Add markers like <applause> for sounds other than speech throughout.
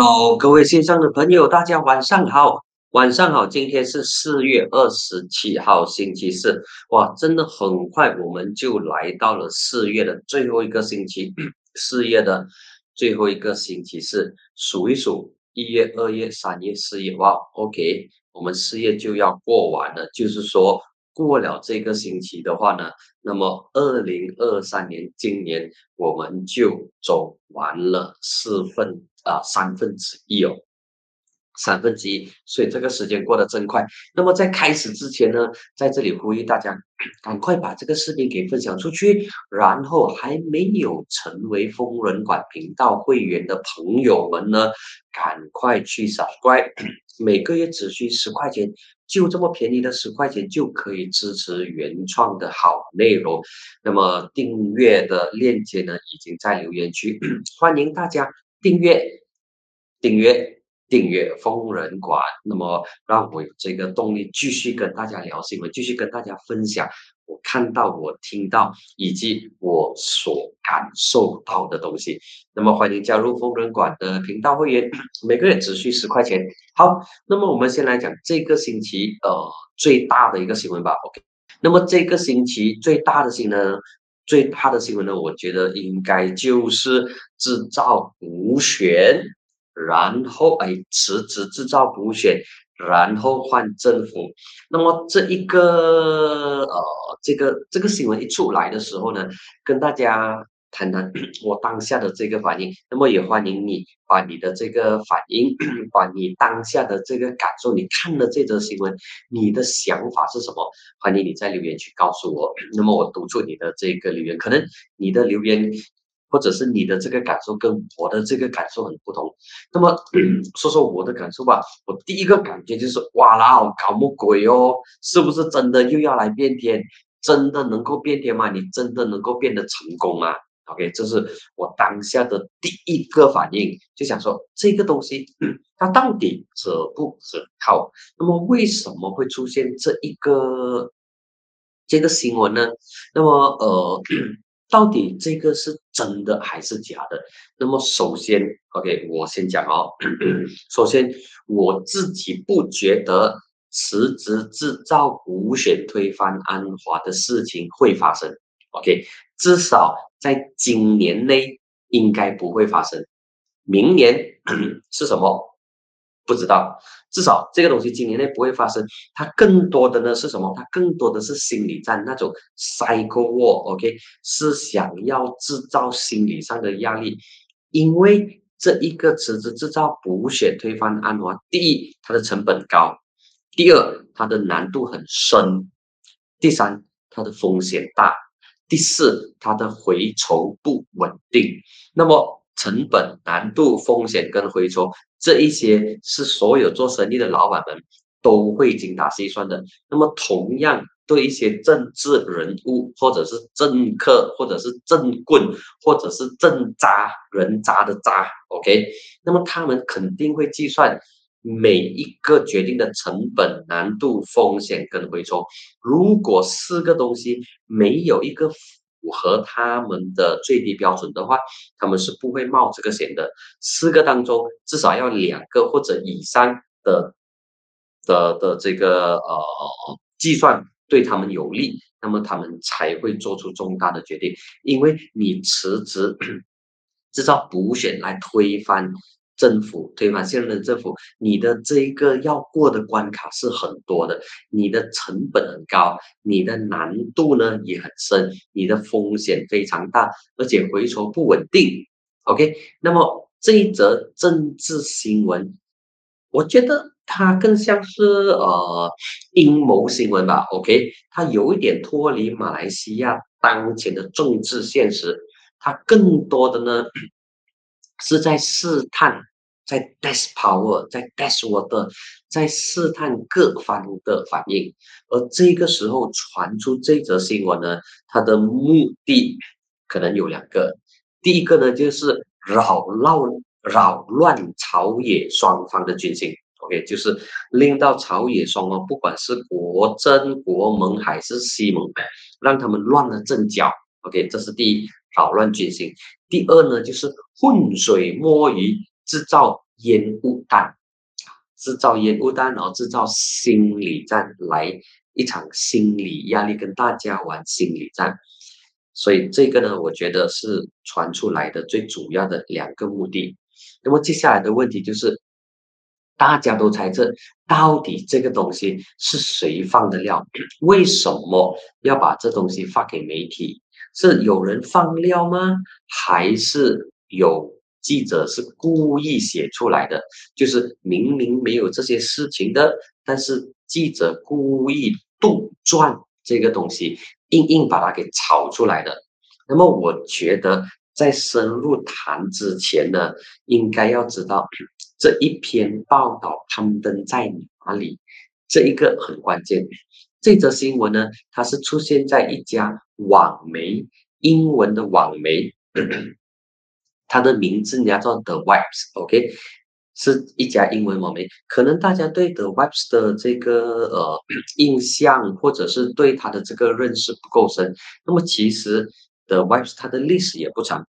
Hello，各位线上的朋友，大家晚上好，晚上好。今天是四月二十七号，星期四。哇，真的很快，我们就来到了四月的最后一个星期，四月的最后一个星期四。数一数，一月、二月、三月、四月，哇，OK，我们四月就要过完了。就是说，过了这个星期的话呢，那么二零二三年今年我们就走完了四份。啊，三分之一哦，三分之一，所以这个时间过得真快。那么在开始之前呢，在这里呼吁大家，<clears throat> 赶快把这个视频给分享出去。然后还没有成为疯人馆频道会员的朋友们呢，赶快去扫关 <clears throat> 每个月只需十块钱，就这么便宜的十块钱就可以支持原创的好内容。那么订阅的链接呢，已经在留言区，<clears throat> 欢迎大家。订阅，订阅，订阅疯人馆，那么让我有这个动力继续跟大家聊新闻，继续跟大家分享我看到、我听到以及我所感受到的东西。那么欢迎加入疯人馆的频道会员，每个月只需十块钱。好，那么我们先来讲这个星期呃最大的一个新闻吧。OK，那么这个星期最大的新闻。最大的新闻呢，我觉得应该就是制造补选，然后哎辞职制造补选，然后换政府。那么这一个呃，这个这个新闻一出来的时候呢，跟大家。谈谈 <clears throat> 我当下的这个反应，那么也欢迎你把你的这个反应，<clears throat> 把你当下的这个感受，你看了这则新闻，你的想法是什么？欢迎你在留言区告诉我。<clears throat> 那么我读出你的这个留言，可能你的留言或者是你的这个感受跟我的这个感受很不同。那么说说我的感受吧。我第一个感觉就是，哇啦，搞么鬼哦？是不是真的又要来变天？真的能够变天吗？你真的能够变得成功吗？OK，这是我当下的第一个反应，就想说这个东西它到底可不可靠？那么为什么会出现这一个这个新闻呢？那么呃，到底这个是真的还是假的？那么首先，OK，我先讲哦。<coughs> 首先，我自己不觉得辞职制造补选推翻安华的事情会发生。OK，至少。在今年内应该不会发生，明年 <coughs> 是什么？不知道。至少这个东西今年内不会发生。它更多的呢是什么？它更多的是心理战，那种 cycle war，OK，是想要制造心理上的压力。因为这一个辞职制造补选推翻安华，第一，它的成本高；第二，它的难度很深；第三，它的风险大。第四，它的回酬不稳定。那么，成本、难度、风险跟回酬这一些，是所有做生意的老板们都会精打细算的。那么，同样对一些政治人物，或者是政客，或者是政棍，或者是政渣人渣的渣，OK，那么他们肯定会计算。每一个决定的成本、难度、风险跟回抽，如果四个东西没有一个符合他们的最低标准的话，他们是不会冒这个险的。四个当中至少要两个或者以上的的的这个呃计算对他们有利，那么他们才会做出重大的决定。因为你辞职制造补选来推翻。政府推翻现任政府，你的这一个要过的关卡是很多的，你的成本很高，你的难度呢也很深，你的风险非常大，而且回酬不稳定。OK，那么这一则政治新闻，我觉得它更像是呃阴谋新闻吧。OK，它有一点脱离马来西亚当前的政治现实，它更多的呢。是在试探，在 test power，在 test water，在试探各方的反应。而这个时候传出这则新闻呢，它的目的可能有两个。第一个呢，就是扰乱扰乱朝野双方的军心。OK，就是令到朝野双方，不管是国真、国盟还是西盟，让他们乱了阵脚。OK，这是第一，扰乱军心。第二呢，就是浑水摸鱼，制造烟雾弹，制造烟雾弹，然后制造心理战，来一场心理压力，跟大家玩心理战。所以这个呢，我觉得是传出来的最主要的两个目的。那么接下来的问题就是，大家都猜测到底这个东西是谁放的料？为什么要把这东西发给媒体？是有人放料吗？还是有记者是故意写出来的？就是明明没有这些事情的，但是记者故意杜撰这个东西。硬硬把它给炒出来的。那么，我觉得在深入谈之前呢，应该要知道这一篇报道刊登在哪里，这一个很关键。这则新闻呢，它是出现在一家网媒，英文的网媒，它的名字叫做 The Webs，OK。是一家英文网媒，可能大家对 The Webs 的这个呃印象，或者是对它的这个认识不够深。那么其实 The Webs 它的历史也不长，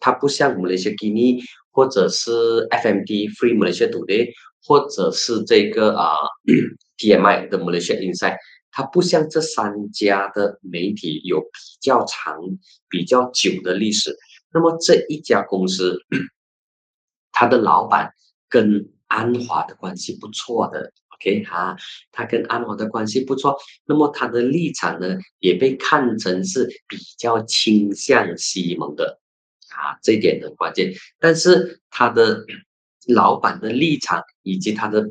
它不像我们的一些 Guinea 或者是 FMD Free Malaysia Today，或者是这个啊 <clears throat> TMI 的 Malaysia Insight，它不像这三家的媒体有比较长、比较久的历史。那么这一家公司，<clears throat> 它的老板。跟安华的关系不错的，OK 哈，他跟安华的关系不错，那么他的立场呢，也被看成是比较倾向西蒙的，啊，这一点很关键。但是他的老板的立场以及他的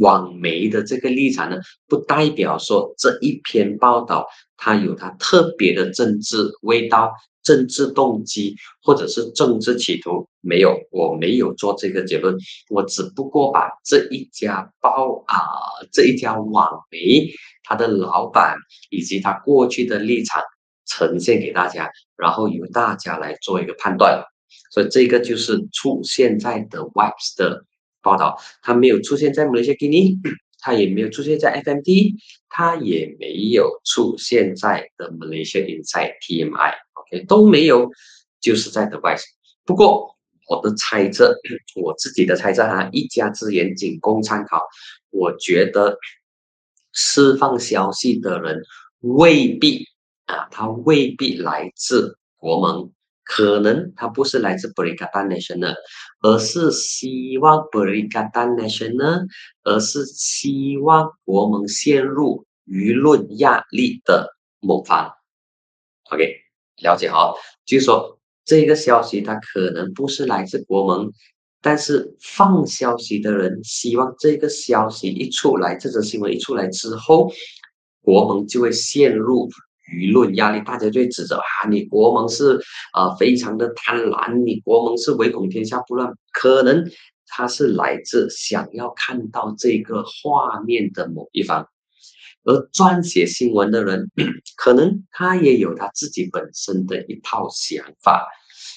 网媒的这个立场呢，不代表说这一篇报道它有它特别的政治味道。政治动机或者是政治企图没有，我没有做这个结论，我只不过把这一家报啊，这一家网媒，他的老板以及他过去的立场呈现给大家，然后由大家来做一个判断。所以这个就是出现在 The Webs 的报道，它没有出现在某些 Guinea，它也没有出现在 FMD，它也没有出现在 The Malaysia inside TMI，OK。都没有，就是在德外。不过我的猜测，<clears throat> 我自己的猜测哈，一家之言仅供参考。我觉得释放消息的人未必啊，他未必来自国盟，可能他不是来自 Berikatan Nasional，而是希望 Berikatan Nasional，而是希望国盟陷入舆论压力的某方。OK。了解哈，就是说这个消息它可能不是来自国盟，但是放消息的人希望这个消息一出来，这则新闻一出来之后，国盟就会陷入舆论压力，大家就会指责啊，你国盟是啊非常的贪婪，你国盟是唯恐天下不乱，可能他是来自想要看到这个画面的某一方。而撰写新闻的人，<coughs> 可能他也有他自己本身的一套想法，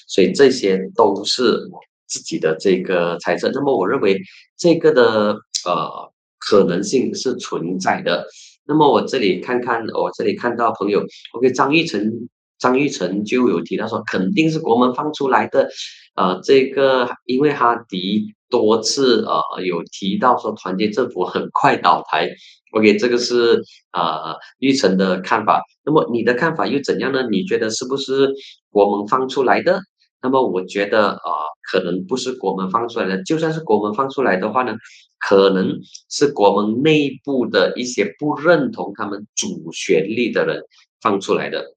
所以这些都是我自己的这个猜测。那么，我认为这个的呃可能性是存在的。那么，我这里看看，我这里看到朋友，OK，张玉成，张玉成就有提到说，肯定是国门放出来的。呃，这个因为哈迪多次呃有提到说，团结政府很快倒台。OK，这个是呃玉成的看法。那么你的看法又怎样呢？你觉得是不是国门放出来的？那么我觉得啊，可能不是国门放出来的。就算是国门放出来的话呢，可能是国门内部的一些不认同他们主旋律的人放出来的。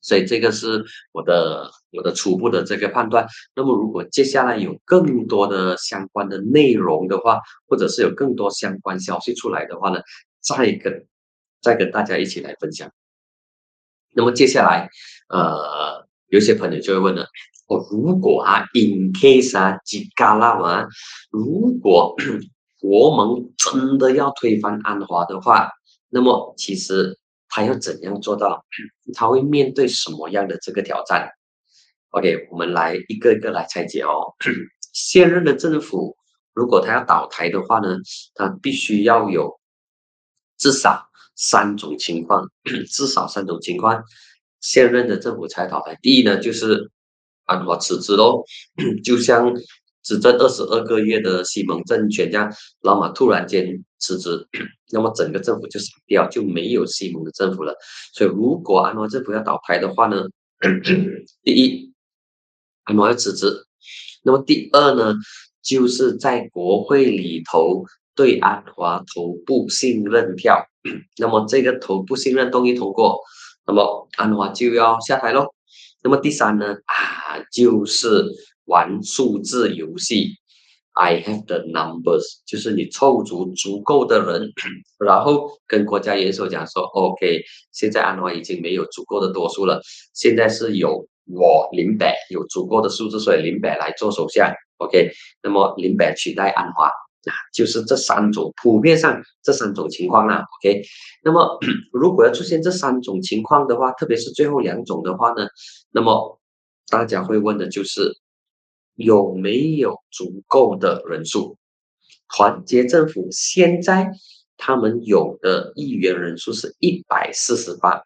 所以这个是我的我的初步的这个判断。那么如果接下来有更多的相关的内容的话，或者是有更多相关消息出来的话呢，再跟再跟大家一起来分享。那么接下来，呃，有些朋友就会问了：如果啊，in case 啊，吉嘎拉嘛，如果 <coughs> 国盟真的要推翻安华的话，那么其实。他要怎样做到？他会面对什么样的这个挑战？OK，我们来一个一个来拆解哦。<coughs> 现任的政府如果他要倒台的话呢，他必须要有至少三种情况，至少三种情况，现任的政府才倒台。第一呢，就是安华辞职喽，<clears throat> 就像执政二十二个月的西蒙政权，这样老马突然间辞职，<clears throat> 那么整个政府就死掉，就没有西蒙的政府了。所以如果安华政府要倒台的话呢，<clears throat> 第一，安华要辞职，那么第二呢，就是在国会里头对安华投不信任票，那么这个投不信任动议通过，那么安华就要下台喽。那么第三呢啊，就是玩数字游戏，I have the numbers，就是你凑足足够的人，<coughs> 然后跟国家元首讲说，OK，现在安华已经没有足够的多数了，现在是有我林北有足够的数字，所以林北来做首相，OK，那么林北取代安华。啊，就是这三种，普遍上这三种情况啦。OK，那么 <coughs> 如果要出现这三种情况的话，特别是最后两种的话呢，那么大家会问的就是有没有足够的人数？团结政府现在他们有的议员人数是一百四十八。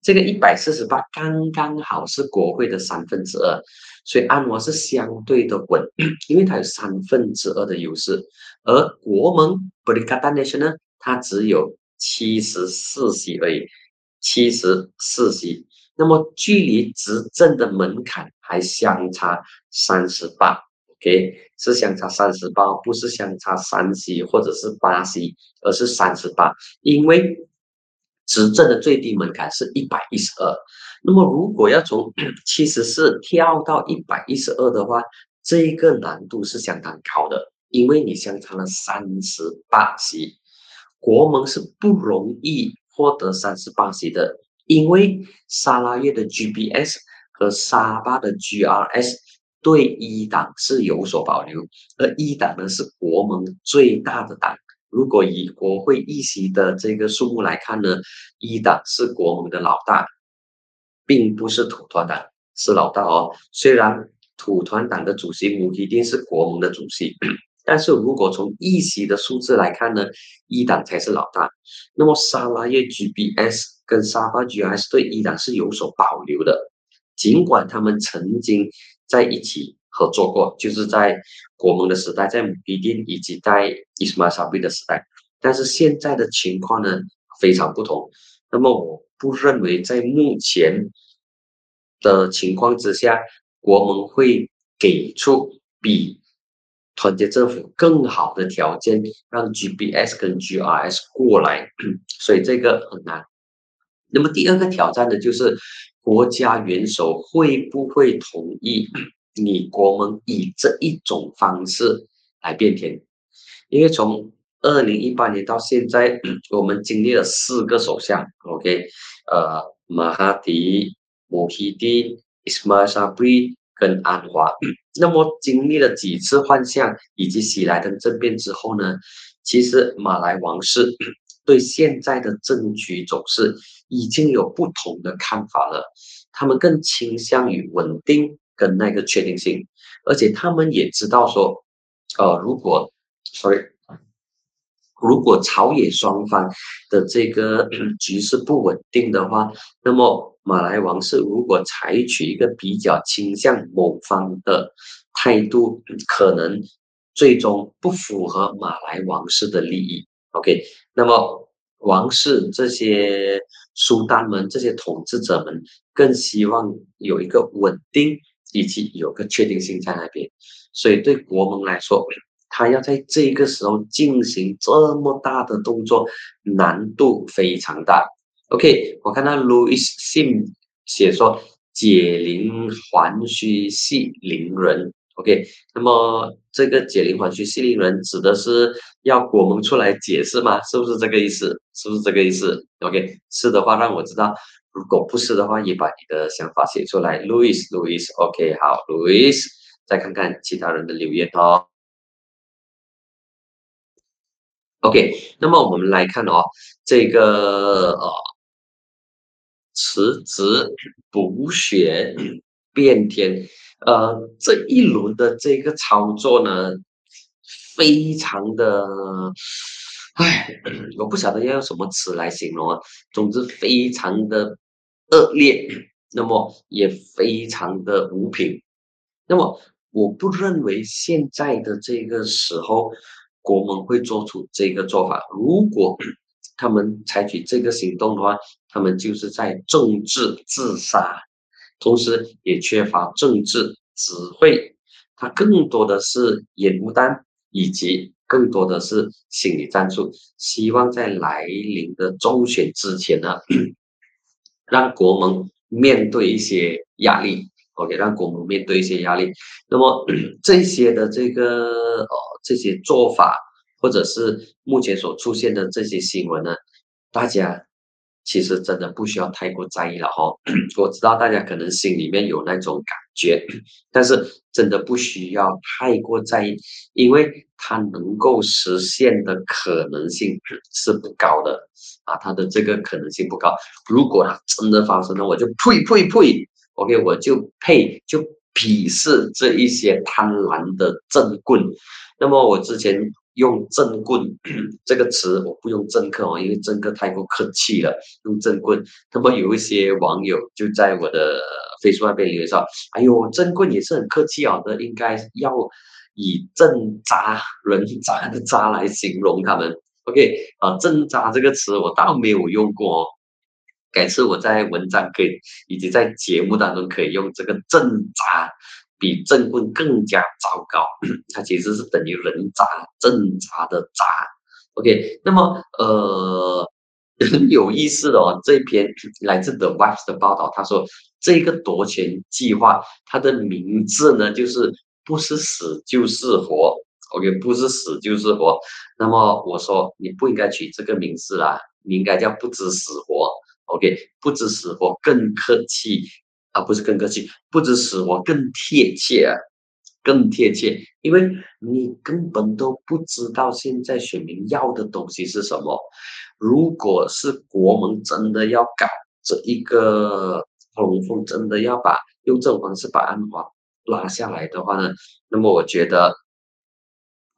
这个一百四十八刚刚好是国会的三分之二，所以安华是相对的稳，<clears throat> 因为它有三分之二的优势，而国盟 b r i g a d Nation 呢，它只有七十四席而已，七十四席，那么距离执政的门槛还相差三十八，OK，是相差三十八，不是相差三席或者是八席，而是三十八，因为。执政的最低门槛是一百一十二，那么如果要从七十四跳到一百一十二的话，这一个难度是相当高的，因为你相差了三十八席，国盟是不容易获得三十八席的，因为沙拉越的 GBS 和沙巴的 GRS 对一党是有所保留，而一党呢是国盟最大的党。如果以国会议席的这个数目来看呢，一党是国盟的老大，并不是土团党是老大哦。虽然土团党的主席姆一定是国盟的主席，但是如果从议席的数字来看呢，一党才是老大。那么沙拉越 GBS 跟沙巴 GS 对一党是有所保留的，尽管他们曾经在一起。合作过，就是在国盟的时代，在比丁以及在伊斯马沙比的时代，但是现在的情况呢非常不同。那么我不认为在目前的情况之下，国盟会给出比团结政府更好的条件，让 GBS 跟 GRS 过来，<clears throat> 所以这个很难。那么第二个挑战呢，就是国家元首会不会同意？<clears throat> 你国盟以这一种方式来变天，因为从二零一八年到现在，<clears throat> 我们经历了四个首相，OK，呃，马哈迪、穆希蒂、伊斯马沙布里跟安华。那么经历了几次换相以及喜来登政变之后呢，其实马来王室对现在的政局走势已经有不同的看法了，他们更倾向于稳定。跟那个确定性，而且他们也知道说，呃，如果，sorry，如果朝野双方的这个局势不稳定的话，那么马来王室如果采取一个比较倾向某方的态度，可能最终不符合马来王室的利益。OK，那么王室这些苏丹们、这些统治者们更希望有一个稳定。以及有个确定性在那边，所以对国盟来说，他要在这个时候进行这么大的动作，难度非常大。OK，我看到 Louis Sim 写说解铃还须系铃人。OK，那么这个解铃还须系铃人指的是要国盟出来解释吗？是不是这个意思？是不是这个意思？OK，是的话让我知道。如果不是的话，也把你的想法写出来。Louis，Louis，OK，好，Louis，再看看其他人的留言哦。OK，那么我们来看哦，这个呃，辞职补血变天，呃，这一轮的这个操作呢，非常的。唉，我不晓得要用什么词来形容啊。总之，非常的恶劣，那么也非常的无品。那么我不认为现在的这个时候，国盟会做出这个做法。如果 <clears throat> 他们采取这个行动的话，他们就是在政治自杀，同时也缺乏政治指挥。它更多的是烟雾弹，以及更多的是心理战术，希望在来临的中选之前呢，<clears throat> 让国盟面对一些压力。OK，让国盟面对一些压力。那么 <clears throat> 这些的这个哦这些做法，或者是目前所出现的这些新闻呢，大家其实真的不需要太过在意了哈。<clears throat> 我知道大家可能心里面有那种感觉，<clears throat> 但是真的不需要太过在意，因为它能够实现的可能性是不高的啊，它的这个可能性不高。如果它真的发生了，我就呸呸呸！OK，我就配就鄙视这一些贪婪的政棍。那么我之前用政棍 <coughs> 这个词，我不用政客哦，因为政客太过客气了，用政棍。那么有一些网友就在我的 Facebook 那边留言说：“哎呦，政棍也是很客气哦，那应该要以挣扎人渣的渣来形容他们。”OK，啊，挣扎这个词我倒没有用过。哦改次我在文章可以，以及在节目当中可以用这个“正砸”，比“正棍”更加糟糕。<clears throat> 它其实是等于“人渣”“正砸”的“砸”。OK，那么呃，很有意思的哦，这篇来自 The Wife 的报道，他说这个夺权计划，它的名字呢，就是不是死就是活。OK，不是死就是活。那么我说你不应该取这个名字啦，你应该叫不知死活。OK，不知死活更客气啊，不是更客气，不知死活更贴切，更贴切，因为你根本都不知道现在选民要的东西是什么。如果是国盟真的要搞这一个龙凤，真的要把用这种方式把安华拉下来的话呢，那么我觉得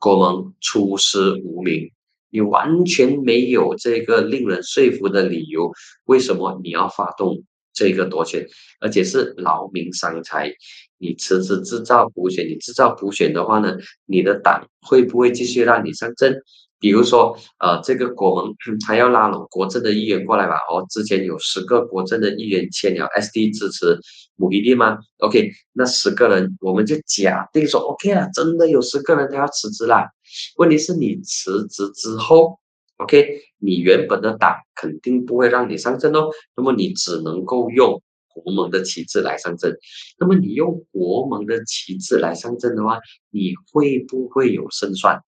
国盟出师无名。你完全没有这个令人说服的理由，为什么你要发动这个夺权，而且是劳民伤财？你迟迟制造补选，你制造补选的话呢，你的党会不会继续让你上阵？比如说，呃，这个国盟他要拉拢国政的议员过来吧？哦，之前有十个国政的议员签了 SD 支持某一地吗？OK，那十个人我们就假定说 OK 了，真的有十个人他要辞职了。问题是你辞职之后，OK，你原本的党肯定不会让你上阵哦，那么你只能够用国盟的旗帜来上阵。那么你用国盟的旗帜来上阵的话，你会不会有胜算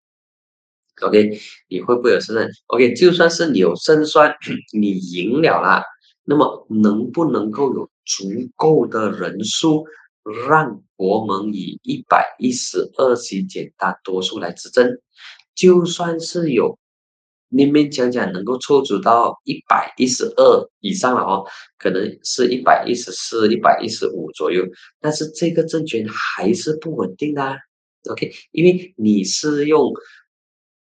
？OK，你会不会有胜算？OK，就算是你有胜算，<clears throat> 你赢了啦，那么能不能够有足够的人数让国盟以一百一十二席简单多数来执政？就算是有勉勉强强能够凑足到一百一十二以上了哦，可能是一百一十四、一百一十五左右，但是这个政权还是不稳定的。OK，因为你是用。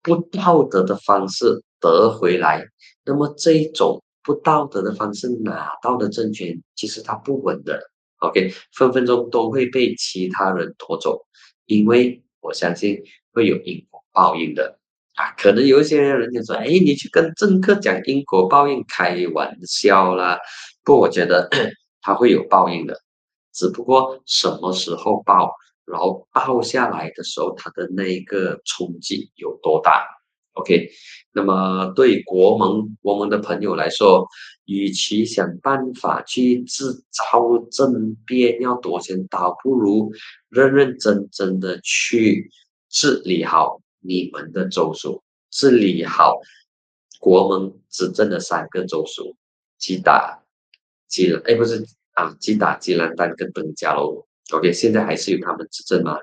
不道德的方式得回来，那么这一种不道德的方式拿到的政权，其实它不稳的。OK，分分钟都会被其他人夺走，因为我相信会有因果报应的啊。可能有一些人就说：“哎，你去跟政客讲因果报应，开玩笑啦。”不，我觉得他会有报应的，只不过什么时候报？然后报下来的时候，他的那个冲击有多大？OK，那么对国盟国盟的朋友来说，与其想办法去制造政变要夺钱，倒不如认认真真的去治理好你们的州属，治理好国盟执政的三个州属，吉打、吉兰，哎，不是啊，吉打、吉兰丹跟登嘉楼。OK，现在还是由他们执政嘛？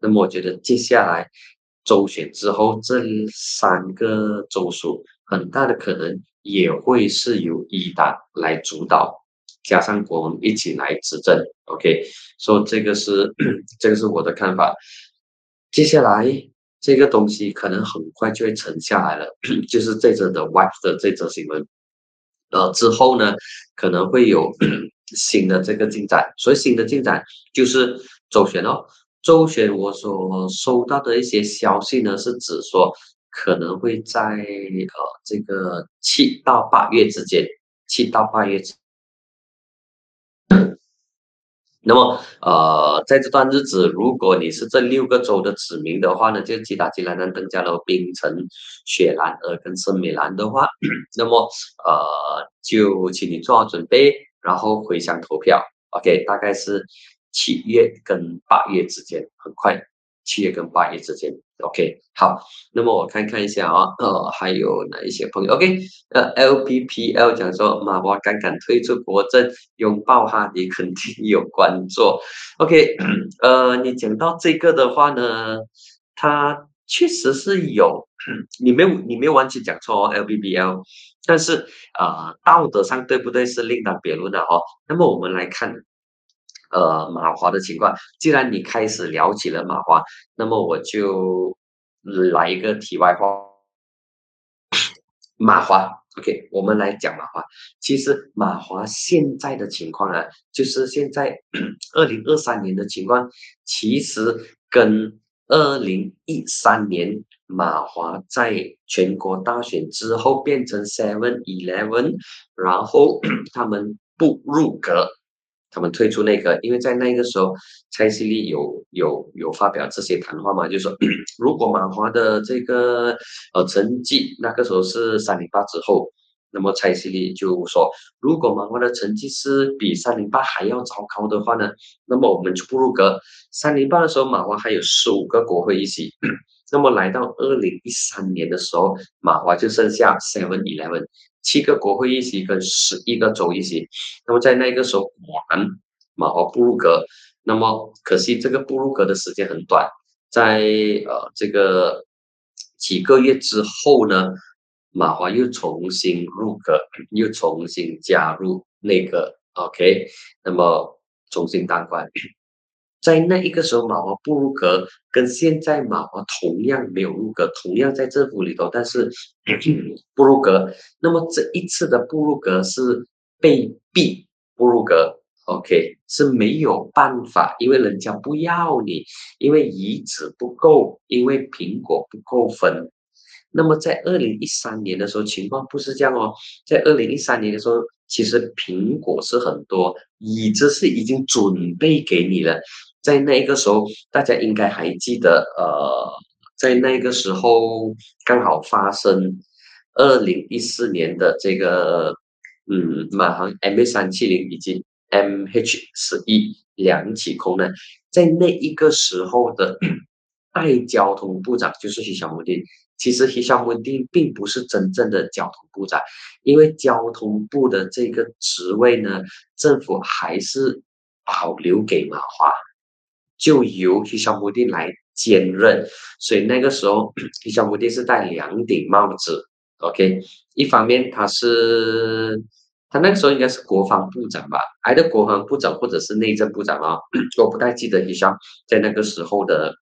那么我觉得接下来周选之后，这三个州属很大的可能也会是由一党来主导，加上国盟一起来执政。OK，所以这个是 <coughs> 这个是我的看法。接下来这个东西可能很快就会沉下来了，<coughs> 就是这则的 Wife 的这则新闻。呃，之后呢，可能会有。新的这个进展，所以新的进展就是周旋哦。周旋我所收到的一些消息呢，是指说可能会在呃这个七到八月之间，七到八月之。那么，呃，在这段日子，如果你是这六个州的子民的话呢，就吉打吉兰丹、登加罗、槟城、雪兰莪跟圣美兰的话，<coughs> 那么，呃，就请你做好准备，然后回乡投票。OK，大概是七月跟八月之间，很快。七月跟八月之间，OK，好，那么我看看一下啊，呃，还有哪一些朋友？OK，呃，LPPL 讲说马华刚刚退出国政，拥抱哈迪肯定有关注，OK，<coughs> 呃，你讲到这个的话呢，他确实是有，<coughs> 你没有你没有完全讲错哦，LPPL，但是啊，道德上对不对是另当别论的哦。那么我们来看。呃，马华的情况，既然你开始聊起了马华，那么我就来一个题外话。马华，OK，我们来讲马华。其实马华现在的情况啊，就是现在二零二三年的情况，其实跟二零一三年马华在全国大选之后变成 Seven Eleven，然后 <clears throat> 他们不入阁。他们退出那个，因为在那个时候，蔡希丽有有有发表这些谈话嘛，就说 <coughs> 如果马华的这个呃成绩，那个时候是三零八之后，那么蔡希丽就说，如果马华的成绩是比三零八还要糟糕的话呢，那么我们就不入阁。三零八的时候，马华还有十五个国会议席，<clears throat> 那么来到二零一三年的时候，马华就剩下 seven eleven。七个国会议席跟十一个州议席，那么在那个时候，果然马华布鲁格，那么可惜这个布鲁格的时间很短，在呃这个几个月之后呢，马华又重新入阁，<coughs> 又重新加入那个 OK，那么重新当官。<coughs> 在那一个时候，马华不入阁，跟现在马华同样没有入阁，同样在政府里头，但是 <coughs> 不入阁。那么这一次的不入阁是被逼不入阁，OK，是没有办法，因为人家不要你，因为遗址不够，因为苹果不够分。那么在二零一三年的时候，情况不是这样哦，在二零一三年的时候，其实苹果是很多，椅子是已经准备给你了。在那个时候，大家应该还记得，呃，在那个时候刚好发生二零一四年的这个，嗯，马航 MH 三七零以及 MH 十一两起空难，在那一个时候的 <clears throat> 代交通部长就是徐小木丁。其实徐小木丁并不是真正的交通部长，因为交通部的这个职位呢，政府还是保留给马华。就由徐小木丁来兼任，所以那个时候徐小木丁是戴两顶帽子。OK，一方面他是他那个时候应该是国防部长吧，还是国防部长或者是内政部长啊？<coughs> 我不太记得徐小在那个时候的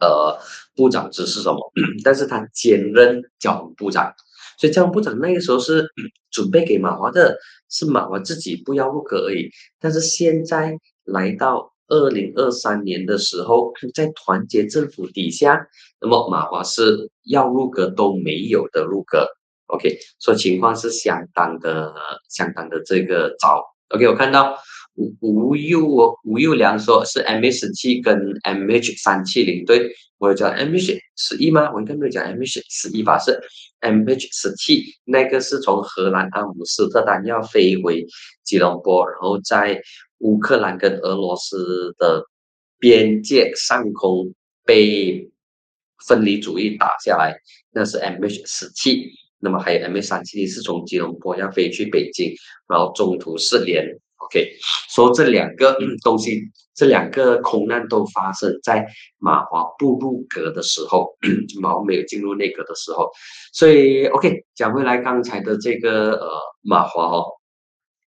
呃部长职是什么，<clears throat> 但是他兼任交通部长，所以交通部长那个时候是准备给马华的，是马华自己不要入阁而已。但是现在来到。二零二三年的时候，在团结政府底下，那么马华是要入阁都没有的入阁。OK，所以情况是相当的、相当的这个糟。OK，我看到吴吴佑吴佑良说是 MH 七跟 MH 三七零对，我讲 MH 十一吗？我应该没有讲 MH 十一吧？是 MH 十七，那个是从荷兰阿姆斯特丹要飞回吉隆坡，然后在。乌克兰跟俄罗斯的边界上空被分离主义打下来，那是 MH 十七。那么还有 MH 三七零是从吉隆坡要飞去北京，然后中途失联。OK，说这两个东西，这两个空难都发生在马华不入阁的时候，<clears throat> 马华没有进入内阁的时候。所以 OK，讲回来刚才的这个呃马华哦。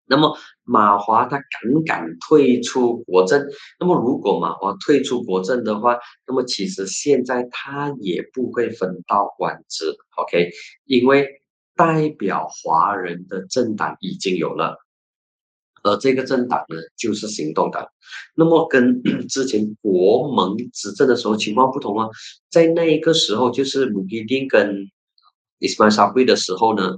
那么马华他敢敢退出国政？那么如果马华退出国政的话，那么其实现在他也不会分到官职，OK？因为代表华人的政党已经有了而这个政党呢，就是行动党。那么跟 <clears throat> 之前国盟执政的时候情况不同啊，在那一个时候，就是穆伊丁跟伊斯曼沙贵的时候呢，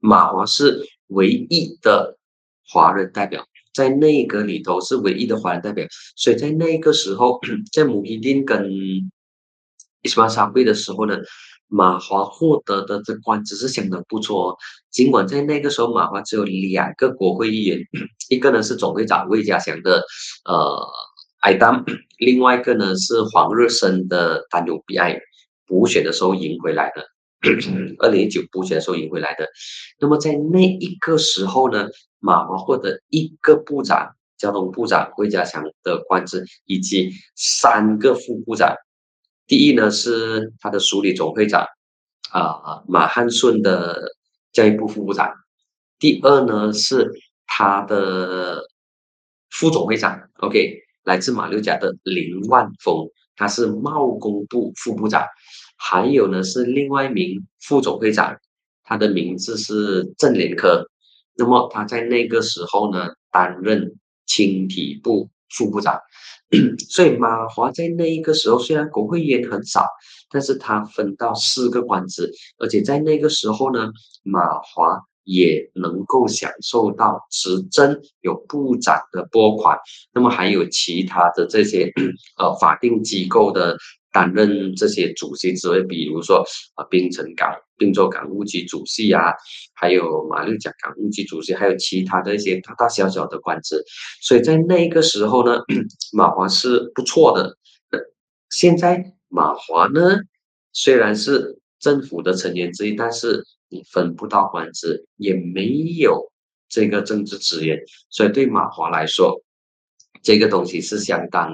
马华是唯一的华人代表，在内阁里头是唯一的华人代表，所以在那个时候，<clears throat> 在穆伊丁跟伊斯曼沙贵的时候呢。马华获得的这官职是相当不错，尽管在那个时候马华只有两个国会议员，<clears throat> 一个呢是总会长魏家祥的呃艾丹，<clears throat> 另外一个呢是黄日升的丹纽比埃补选的时候赢回来的，<clears throat> 二零一九补选的时候赢回来的。那么在那一个时候呢，马华获得一个部长，交通部长魏家祥的官职，以及三个副部长。第一呢是他的署理总会长，啊马汉顺的教育部副部长。第二呢是他的副总会长，OK，来自马六甲的林万峰，他是贸工部副部长。还有呢是另外一名副总会长，他的名字是郑连科。那么他在那个时候呢担任青体部副部长。<clears throat> 所以马华在那一个时候，虽然国会也很少，但是他分到四个官职，而且在那个时候呢，马华也能够享受到执政有部长的拨款，那么还有其他的这些呃法定机构的。担任这些主席职位，比如说啊，槟城港、滨州港务局主席啊，还有马六甲港务局主席，还有其他的一些大大小小的官职。所以在那个时候呢，<clears throat> 马华是不错的。现在马华呢，虽然是政府的成员之一，但是你分不到官职，也没有这个政治资源，所以对马华来说。这个东西是相当，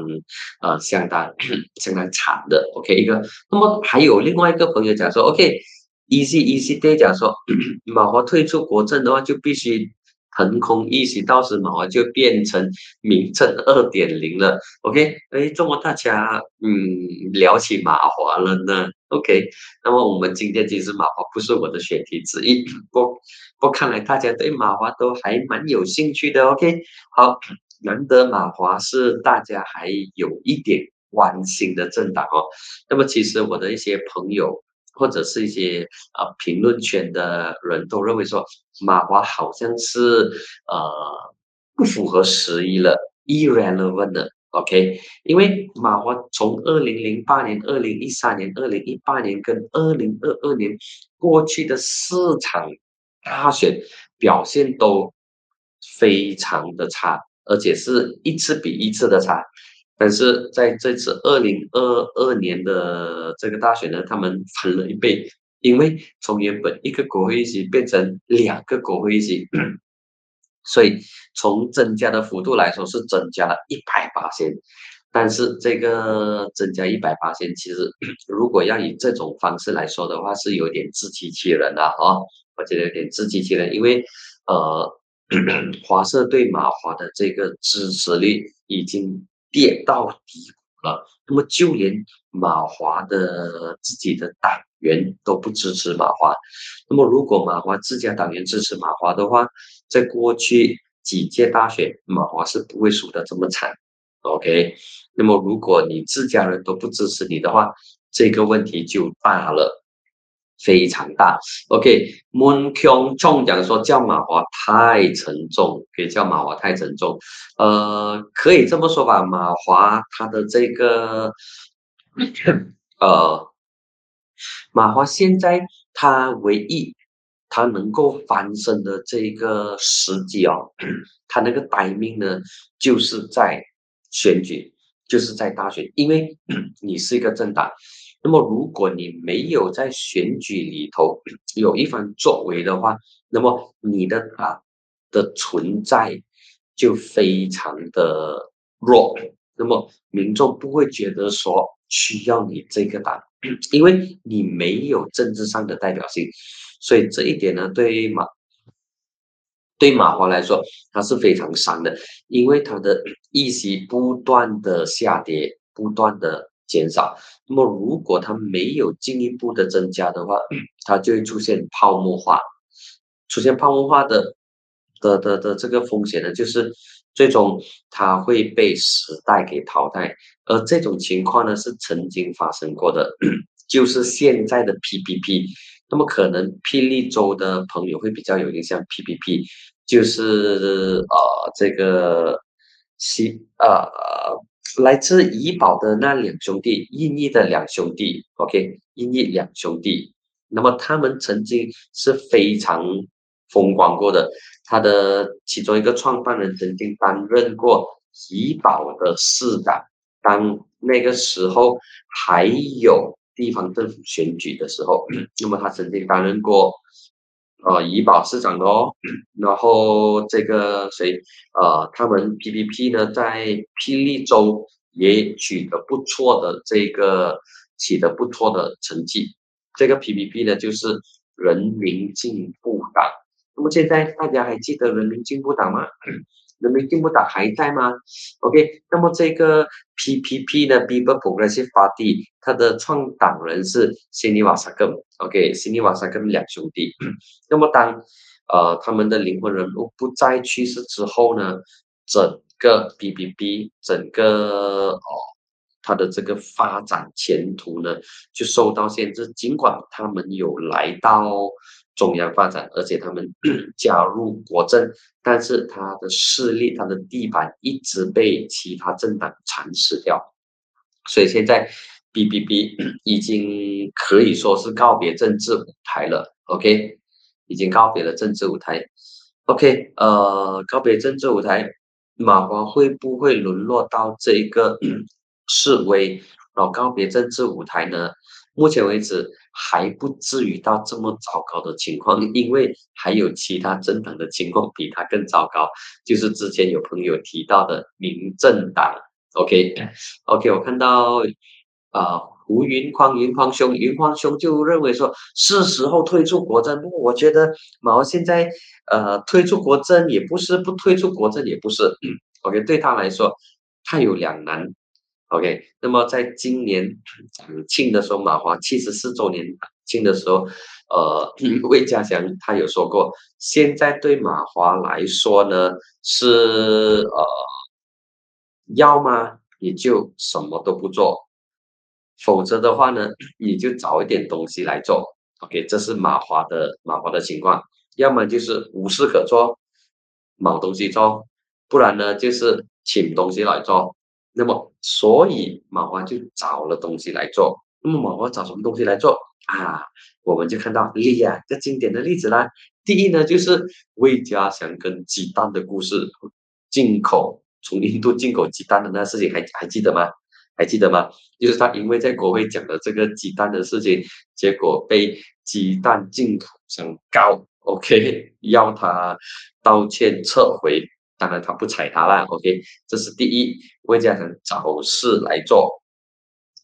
呃，相当相当惨的。OK，一个，那么还有另外一个朋友讲说，OK，easy easy day 讲说，<coughs> 马华退出国政的话，就必须腾空一席，到时马华就变成民政二点零了。OK，哎，这么大家嗯聊起马华了呢？OK，那么我们今天其实马华不是我的选题之一，不不，看来大家对马华都还蛮有兴趣的。OK，好。难得马华是大家还有一点关心的政党哦。那么其实我的一些朋友或者是一些啊评论圈的人都认为说，马华好像是呃不符合时宜了，irrelevant 的。OK，因为马华从二零零八年、二零一三年、二零一八年跟二零二二年过去的四场大选表现都非常的差。而且是一次比一次的差，但是在这次二零二二年的这个大选呢，他们翻了一倍，因为从原本一个国会议席变成两个国会议席，所以从增加的幅度来说是增加了一百八千，但是这个增加一百八千，其实如果要以这种方式来说的话，是有点自欺欺人的哦，我觉得有点自欺欺人，因为呃。<clears throat> 华社对马华的这个支持率已经跌到低谷了。那么就连马华的自己的党员都不支持马华。那么如果马华自家党员支持马华的话，在过去几届大选，马华是不会输得这么惨。OK，那么如果你自家人都不支持你的话，这个问题就大了。非常大，OK，Moon Kyung Chong 讲说叫马华太沉重，可以叫马华太沉重，呃，可以这么说吧，马华他的这个，呃，马华现在他唯一他能够翻身的这个时机哦，<clears throat> 他那个待命呢，就是在选举，就是在大选，因为 <clears throat> 你是一个政党。那么，如果你没有在选举里头有一番作为的话，那么你的党的存在就非常的弱。那么民众不会觉得说需要你这个党，因为你没有政治上的代表性。所以这一点呢，对马对马华来说，他是非常伤的，因为他的议席不断的下跌，不断的。减少，那么如果它没有进一步的增加的话，<clears throat> 它就会出现泡沫化。出现泡沫化的的的的这个风险呢，就是最终它会被时代给淘汰，而这种情况呢是曾经发生过的，<clears throat> 就是现在的 PPP。那么可能霹雳州的朋友会比较有印象，PPP 就是呃这个西呃来自怡保的那两兄弟，印尼的两兄弟，OK，印尼两兄弟。那么他们曾经是非常风光过的，他的其中一个创办人曾经担任过怡保的市长，当那个时候还有地方政府选举的时候，那么他曾经担任过呃怡保市长的哦。然后这个谁呃，他们 PPP 呢，在霹雳州也取得不错的这个取得不错的成绩。这个 PPP 呢，就是人民进步党。那么现在大家还记得人民进步党吗？人民进步党还在吗？OK，那么这个 PPP 呢，People Progressive Party，它的创党人是辛尼瓦萨根。OK，辛尼瓦萨根两兄弟。<clears throat> 那么当呃他们的灵魂人物不再去世之后呢，整个 PPP 整个哦。它的这个发展前途呢，就受到限制。尽管他们有来到中央发展，而且他们 <clears throat> 加入国政，但是他的势力、他的地盘一直被其他政党蚕食掉。所以现在 B B B <clears throat> 已经可以说是告别政治舞台了。OK，已经告别了政治舞台。OK，呃，告别政治舞台，马华会不会沦落到这一个？<clears throat> 示威，然后告别政治舞台呢？目前为止还不至于到这么糟糕的情况，因为还有其他政党的情况比他更糟糕，就是之前有朋友提到的民政党。OK，OK，我看到啊，胡云匡、云匡兄、云匡兄就认为说是时候退出国政。我觉得毛现在呃退出国政也不是，不退出国政也不是。嗯 OK，对他来说，他有两难。OK，那么在今年党庆的时候，马华七十四周年庆的时候，呃，魏家祥他有说过，现在对马华来说呢，是呃，要么你就什么都不做，否则的话呢，你就找一点东西来做。OK，这是马华的马华的情况，要么就是无事可做，冇东西做，不然呢就是请东西来做。那么，所以马华就找了东西来做。那么马华找什么东西来做啊？我们就看到两个经典的例子啦。第一呢，就是魏家祥跟鸡蛋的故事，进口从印度进口鸡蛋的那事情，还还记得吗？还记得吗？就是他因为在国会讲的这个鸡蛋的事情，结果被鸡蛋进口商告，OK，要他道歉撤回。当然他不睬他了，OK，这是第一，魏家祥找事来做，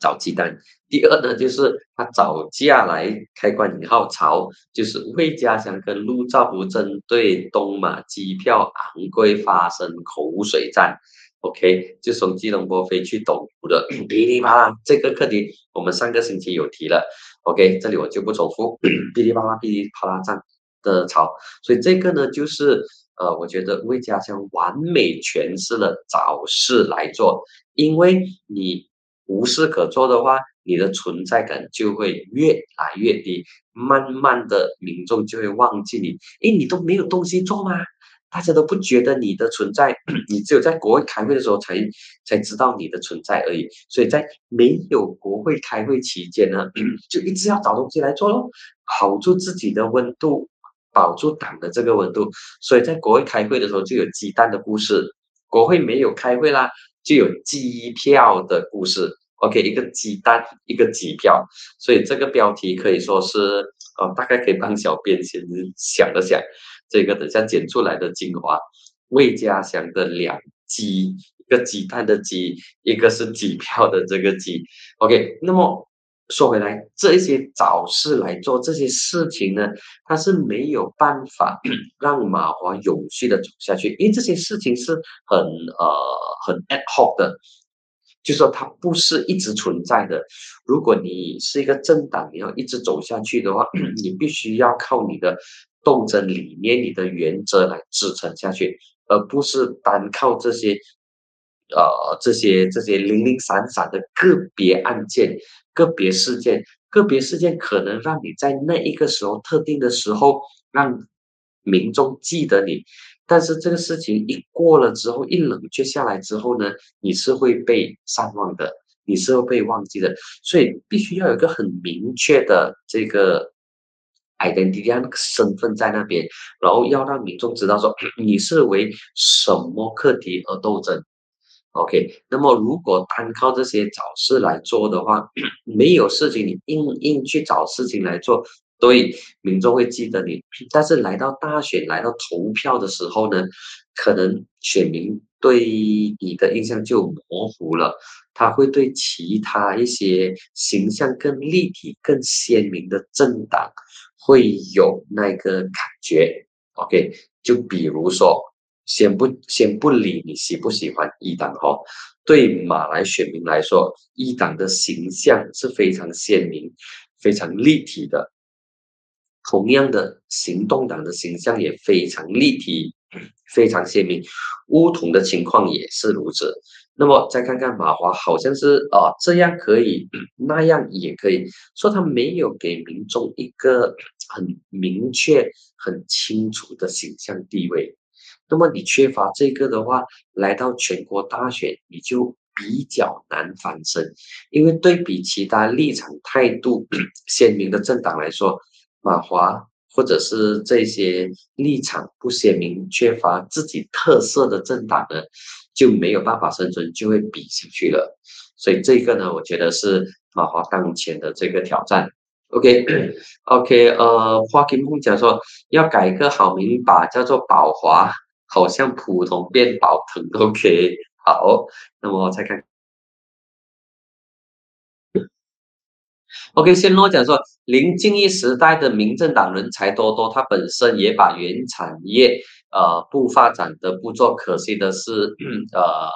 找鸡蛋。第二呢，就是他找架来开关引号潮，就是魏家祥跟陆兆福针对东马机票昂贵发生口水战，OK，就从吉隆坡飞去东湖的噼里啪啦，这个课题我们上个星期有提了，OK，这里我就不重复，噼里啪啦噼里啪啦战的潮，所以这个呢就是。呃，我觉得魏家祥完美诠释了找事来做，因为你无事可做的话，你的存在感就会越来越低，慢慢的民众就会忘记你。诶，你都没有东西做吗？大家都不觉得你的存在，<clears throat> 你只有在国会开会的时候才才知道你的存在而已。所以在没有国会开会期间呢，<clears throat> 就一直要找东西来做咯，保住自己的温度。保住党的这个温度，所以在国会开会的时候就有鸡蛋的故事，国会没有开会啦，就有机票的故事。OK，一个鸡蛋，一个机票，所以这个标题可以说是，呃，大概可以帮小编先想了想，这个等下剪出来的精华。魏家祥的两鸡，一个鸡蛋的鸡，一个是机票的这个鸡。OK，那么。说回来，这些找事来做这些事情呢，他是没有办法 <clears throat> 让马华永续的走下去，因为这些事情是很呃很 ad hoc 的，就说它不是一直存在的。如果你是一个政党，你要一直走下去的话，<clears throat> 你必须要靠你的斗争理念、你的原则来支撑下去，而不是单靠这些，呃，这些这些零零散散的个别案件、个别事件、个别事件，可能让你在那一个时候特定的时候让民众记得你，但是这个事情一过了之后，一冷却下来之后呢，你是会被淡忘的，你是会被忘记的，所以必须要有一个很明确的这个。identity 身份在那边，然后要让民众知道说 <clears throat> 你是为什么课题而斗争。OK，那么如果单靠这些找事来做的话，没有事情你硬硬去找事情来做，对民众会记得你。但是来到大选、来到投票的时候呢，可能选民对你的印象就模糊了，他会对其他一些形象更立体、更鲜明的政党。会有那个感觉，OK，就比如说，先不先不理你喜不喜欢一党哈，对马来选民来说，一党的形象是非常鲜明、非常立体的。同样的，行动党的形象也非常立体、<clears throat> 非常鲜明。乌统的情况也是如此。那么再看看马华，好像是啊，这样可以，那样也可以说他没有给民众一个很明确、很清楚的形象地位。那么你缺乏这个的话，来到全国大选，你就比较难翻身，因为对比其他立场态度 <clears throat> 鲜明的政党来说，马华或者是这些立场不鲜明、缺乏自己特色的政党呢？就没有办法生存，就会比下去了。所以这个呢，我觉得是马华当前的这个挑战。OK，OK，呃，花金梦讲说要改个好名吧，叫做宝华，好像普通变宝腾。OK，好，那么再看。OK，先诺讲说林敬义时代的民政党人才多多，他本身也把原产业。呃，不发展的不做，可惜的是，呃，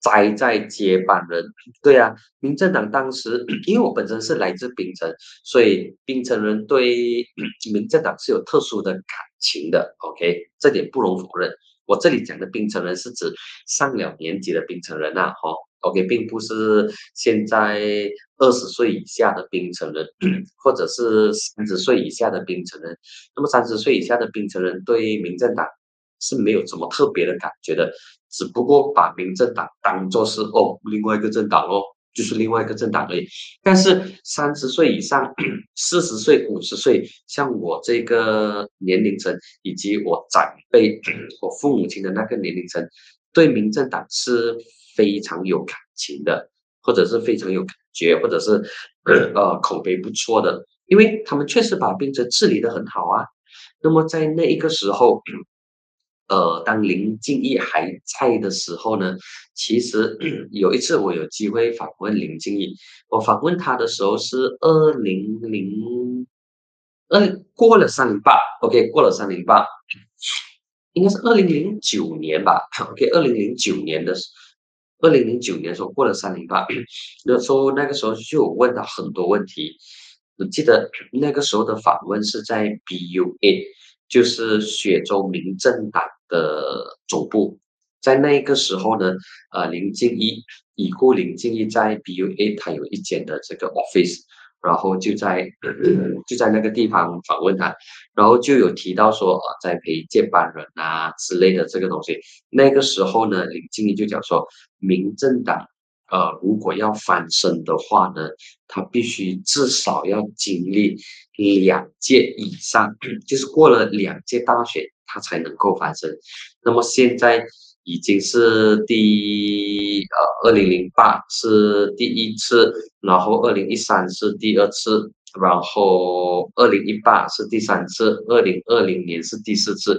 栽在接班人。对啊，民政党当时，因为我本身是来自槟城，所以槟城人对民政党是有特殊的感情的。OK，这点不容否认。我这里讲的槟城人是指上了年纪的槟城人呐，哈。OK，并不是现在二十岁以下的槟城人，或者是三十岁以下的槟城人。那么三十岁以下的槟城人对民政党是没有什么特别的感觉的，只不过把民政党当做是哦另外一个政党哦，就是另外一个政党而已。但是三十岁以上、四十岁、五十岁，像我这个年龄层，以及我长辈、我父母亲的那个年龄层，对民政党是。非常有感情的，或者是非常有感觉，或者是呃口碑不错的，因为他们确实把槟城治理的很好啊。那么在那一个时候，呃，当林敬义还在的时候呢，其实 <clears throat> 有一次我有机会访问林敬义，我访问他的时候是二零零二过了三零八，OK，过了三零八，应该是二零零九年吧，OK，二零零九年的。二零零九年的时候过了三零八，那时候那个时候就有问他很多问题。我记得那个时候的访问是在 BUA，就是雪州民政党的总部。在那个时候呢，呃，林静怡已故林静怡在 BUA，他有一间的这个 office。然后就在 <clears throat> 就在那个地方访问他，然后就有提到说啊，在陪接班人啊之类的这个东西。那个时候呢，林静怡就讲说，民政党呃，如果要翻身的话呢，他必须至少要经历两届以上，<clears throat> 就是过了两届大选，他才能够翻身。那么现在。已经是第呃，二零零八是第一次，然后二零一三是第二次，然后二零一八是第三次，二零二零年是第四次，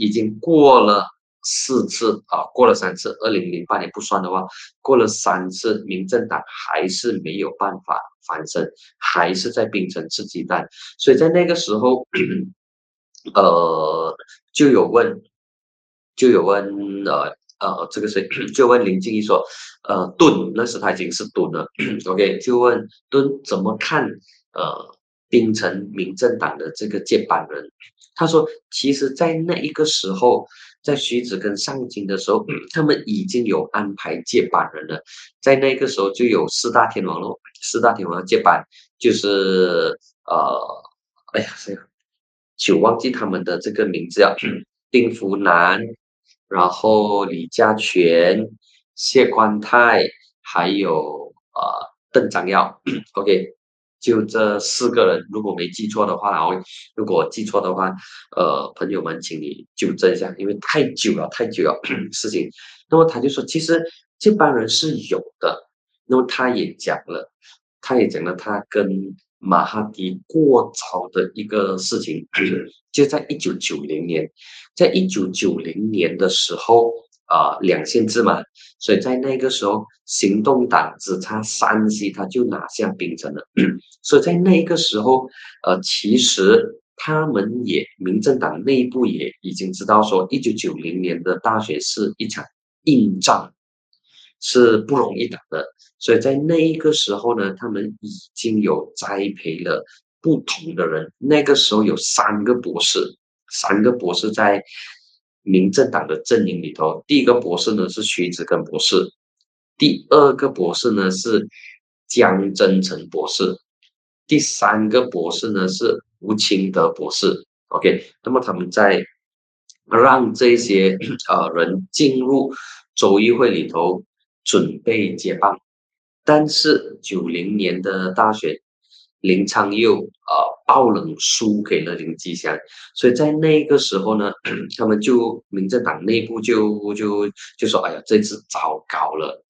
已经过了四次啊，过了三次。二零零八年不算的话，过了三次，民政党还是没有办法翻身，还是在冰城吃鸡蛋。所以在那个时候，呃，就有问。就有问呃呃，这个是就问林静怡说，呃，盾那时他已经是盾了，<coughs> OK，就问盾怎么看呃，槟城民政党的这个接班人，他说，其实，在那一个时候，在徐子跟上京的时候，<coughs> 他们已经有安排接班人了。在那个时候，就有四大天王喽。四大天王接班，就是呃，哎呀，谁？就忘记他们的这个名字啊。丁福南，然后李家全、谢冠泰，还有呃邓章耀。<clears throat> OK。就这四个人，如果没记错的话，然后如果记错的话，呃，朋友们，请你纠正一下，因为太久了，太久了 <clears throat> 事情。那么他就说，其实这帮人是有的。那么他也讲了，他也讲了他跟马哈迪过早的一个事情，就是就在一九九零年，在一九九零年的时候。啊，两线制嘛，所以在那个时候，行动党只差山西，他就拿下槟城了。<clears throat> 所以在那个时候，呃，其实他们也，民政党内部也已经知道说，一九九零年的大选是一场硬仗，是不容易打的。所以在那一个时候呢，他们已经有栽培了不同的人。那个时候有三个博士，三个博士在。民政党的阵营里头，第一个博士呢是徐子根博士，第二个博士呢是江真成博士，第三个博士呢是吴清德博士。OK，那么他们在让这些 <clears throat> 呃人进入州议会里头准备接棒，但是九零年的大选。林昌佑啊，爆冷输给了林吉祥，所以在那个时候呢，<clears throat> 他们就民政党内部就就就说：“哎呀，这次糟糕了，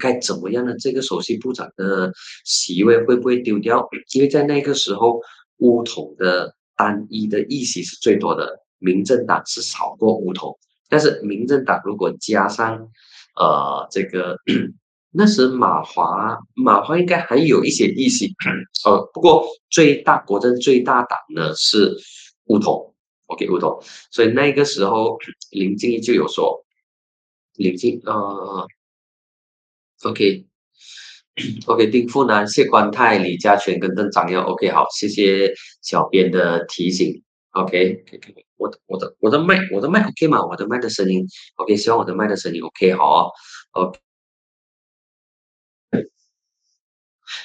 该怎么样呢？这个首席部长的席位会不会丢掉？因为在那个时候，乌统的单一的议席是最多的，民政党是少过乌统，但是民政党如果加上呃这个。”那时马华，马华应该还有一些异性，呃，不过最大国政最大党呢是乌统，OK，乌统，所以那个时候林静怡就有说，林静，呃，OK，OK，丁富南、谢冠泰、李家全跟邓章耀，OK，好，谢谢小编的提醒，OK，我的我的我的麦我的麦 OK 吗？我的麦的声音 OK，希望我的麦的声音 OK，好，OK。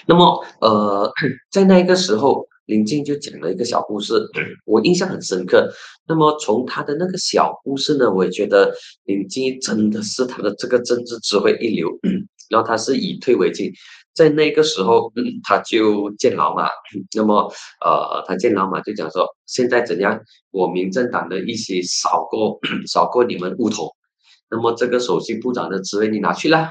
那么，呃，在那个时候，林静就讲了一个小故事，我印象很深刻。那么，从他的那个小故事呢，我也觉得林静真的是他的这个政治智慧一流。然后他是以退为进，在那个时候，他就见老马。<laughs> 那么，呃，他见老马就讲说，现在怎样？我民政党的一些少过 <coughs> 少过你们乌统，那么这个首席部长的职位你拿去了，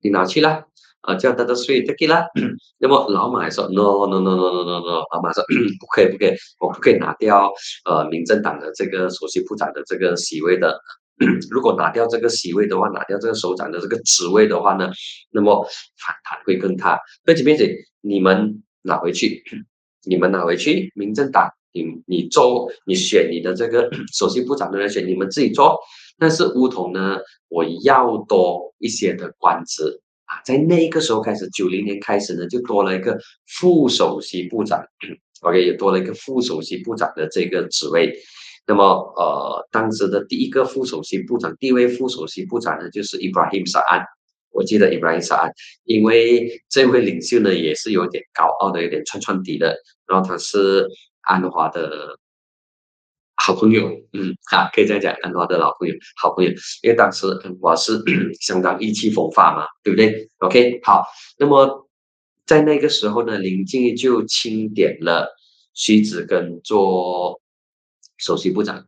你拿去了。啊，叫他的税就给啦。<coughs> 那么老马还说，no no no no no no no，老马说 <coughs> 不可以不可以，我不可以拿掉呃民政党的这个首席部长的这个席位的。<clears throat> 如果拿掉这个席位的话，拿掉这个首长的这个职位的话呢，那么反弹会更大。并且并且，你们拿回去，<clears throat> 你们拿回去，民政党你你做你选你的这个 <clears throat> 首席部长的人选，你们自己做。但是乌统呢，我要多一些的官职。啊，在那个时候开始，九零年开始呢，就多了一个副首席部长，OK，也多了一个副首席部长的这个职位。那么，呃，当时的第一个副首席部长，第一位副首席部长呢，就是 Ibrahim Saan。我记得 Ibrahim Saan，因为这位领袖呢，也是有点高傲的，有点串串底的。然后他是安华的。好朋友，嗯，啊，可以这样讲，安华的老朋友，好朋友，因为当时安华是 <coughs> 相当意气风发嘛，对不对？OK，好，那么在那个时候呢，林静就钦点了徐子根做首席部长，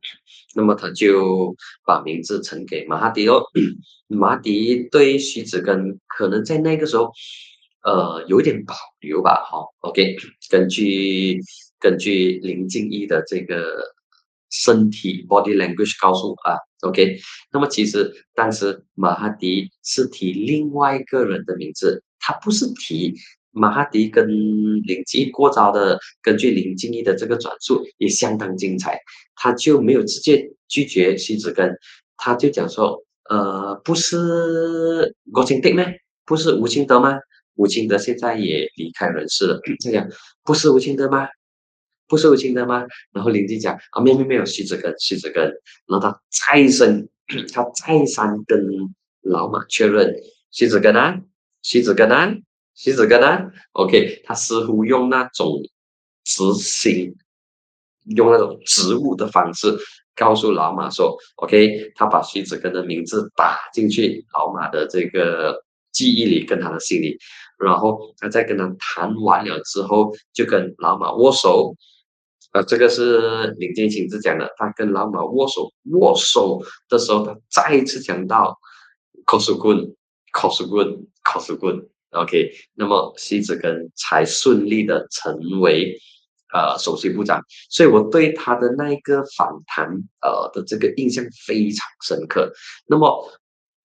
那么他就把名字呈给马哈迪哦，<coughs> 马哈迪对徐子根可能在那个时候，呃，有点保留吧，哈，OK，根据根据林静怡的这个。身体 body language 告诉啊，OK，那么其实当时马哈迪是提另外一个人的名字，他不是提马哈迪跟林静怡过招的。根据林静怡的这个转述也相当精彩，他就没有直接拒绝徐子根，他就讲说，呃，不是郭清德吗？不是吴清德吗？吴清德现在也离开人世了，这样不是吴清德吗？不是吴清德吗？然后邻居讲啊，没没有没有，徐子根徐子根。然后他再三他再三跟老马确认，徐子根啊，徐子根啊，徐子根啊，OK，他似乎用那种执行，用那种植物的方式告诉老马说，OK，他把徐子根的名字打进去老马的这个记忆里，跟他的心里。然后他再跟他谈完了之后，就跟老马握手。呃，这个是林建亲自讲的。他跟老马握手，握手的时候，他再一次讲到 cos OK，那么西子根才顺利的成为呃首席部长。所以我对他的那一个访谈呃的这个印象非常深刻。那么。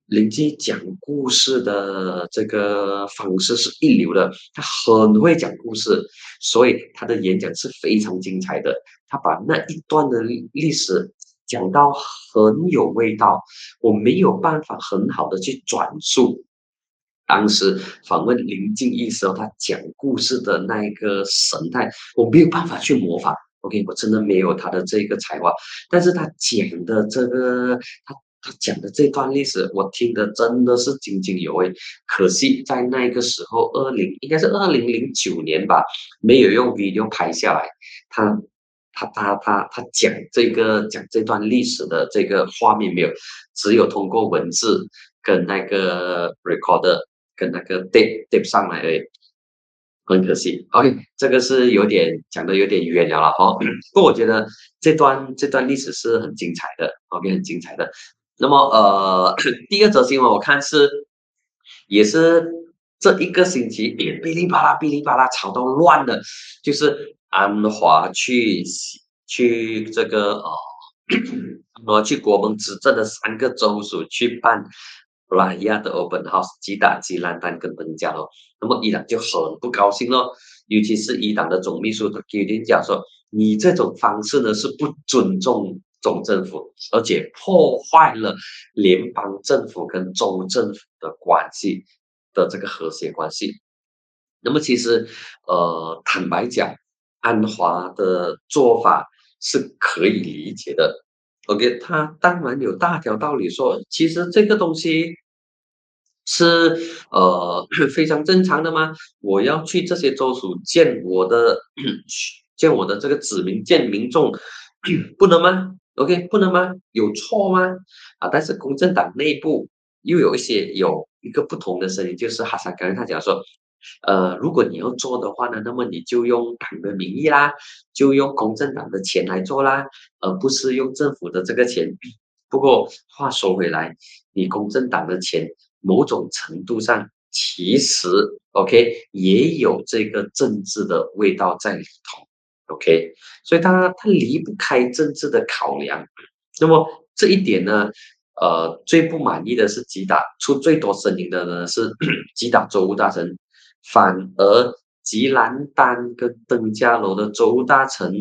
林基讲故事的这个方式是一流的，他很会讲故事，所以他的演讲是非常精彩的。他把那一段的历史讲到很有味道，我没有办法很好的去转述。当时访问林静义时候，他讲故事的那一个神态，我没有办法去模仿。OK，我真的没有他的这个才华，但是他讲的这个他。他讲的这段历史，我听的真的是津津有味。可惜在那个时候，二零应该是二零零九年吧，没有用 video 拍下来。他他他他他讲这个讲这段历史的这个画面没有，只有通过文字跟那个 recorder 跟那个 tape tape 上来而已。很可惜。OK，这个是有点讲的有点远了了哈。不过我觉得这段这段历史是很精彩的，OK，很精彩的。那么，呃，<coughs> 第二则新闻我看是，也是这一个星期，哔哩吧啦，哔哩吧啦，吵到乱的，就是安华去去这个呃，<coughs> 我去国盟执政的三个州属去办拉亚的 Open House，击打吉兰丹跟登加咯。那么伊朗就很不高兴咯，尤其是伊朗的总秘书他决定讲说，你这种方式呢是不尊重。总政府，而且破坏了联邦政府跟州政府的关系的这个和谐关系。那么，其实，呃，坦白讲，安华的做法是可以理解的。OK，他当然有大条道理说，其实这个东西是呃 <coughs> 非常正常的吗？我要去这些州属见我的 <coughs> 见我的这个子民见民众，<coughs> 不能吗？OK，不能吗？有错吗？啊，但是公正党内部又有一些有一个不同的声音，就是哈萨刚才他讲说，呃，如果你要做的话呢，那么你就用党的名义啦，就用公正党的钱来做啦，而不是用政府的这个钱。不过话说回来，你公正党的钱某种程度上其实 OK 也有这个政治的味道在里头。OK，所以他他离不开政治的考量。那么这一点呢，呃，最不满意的是吉打出最多声音的呢是吉打州务大臣，反而吉兰丹跟邓家楼的周大成，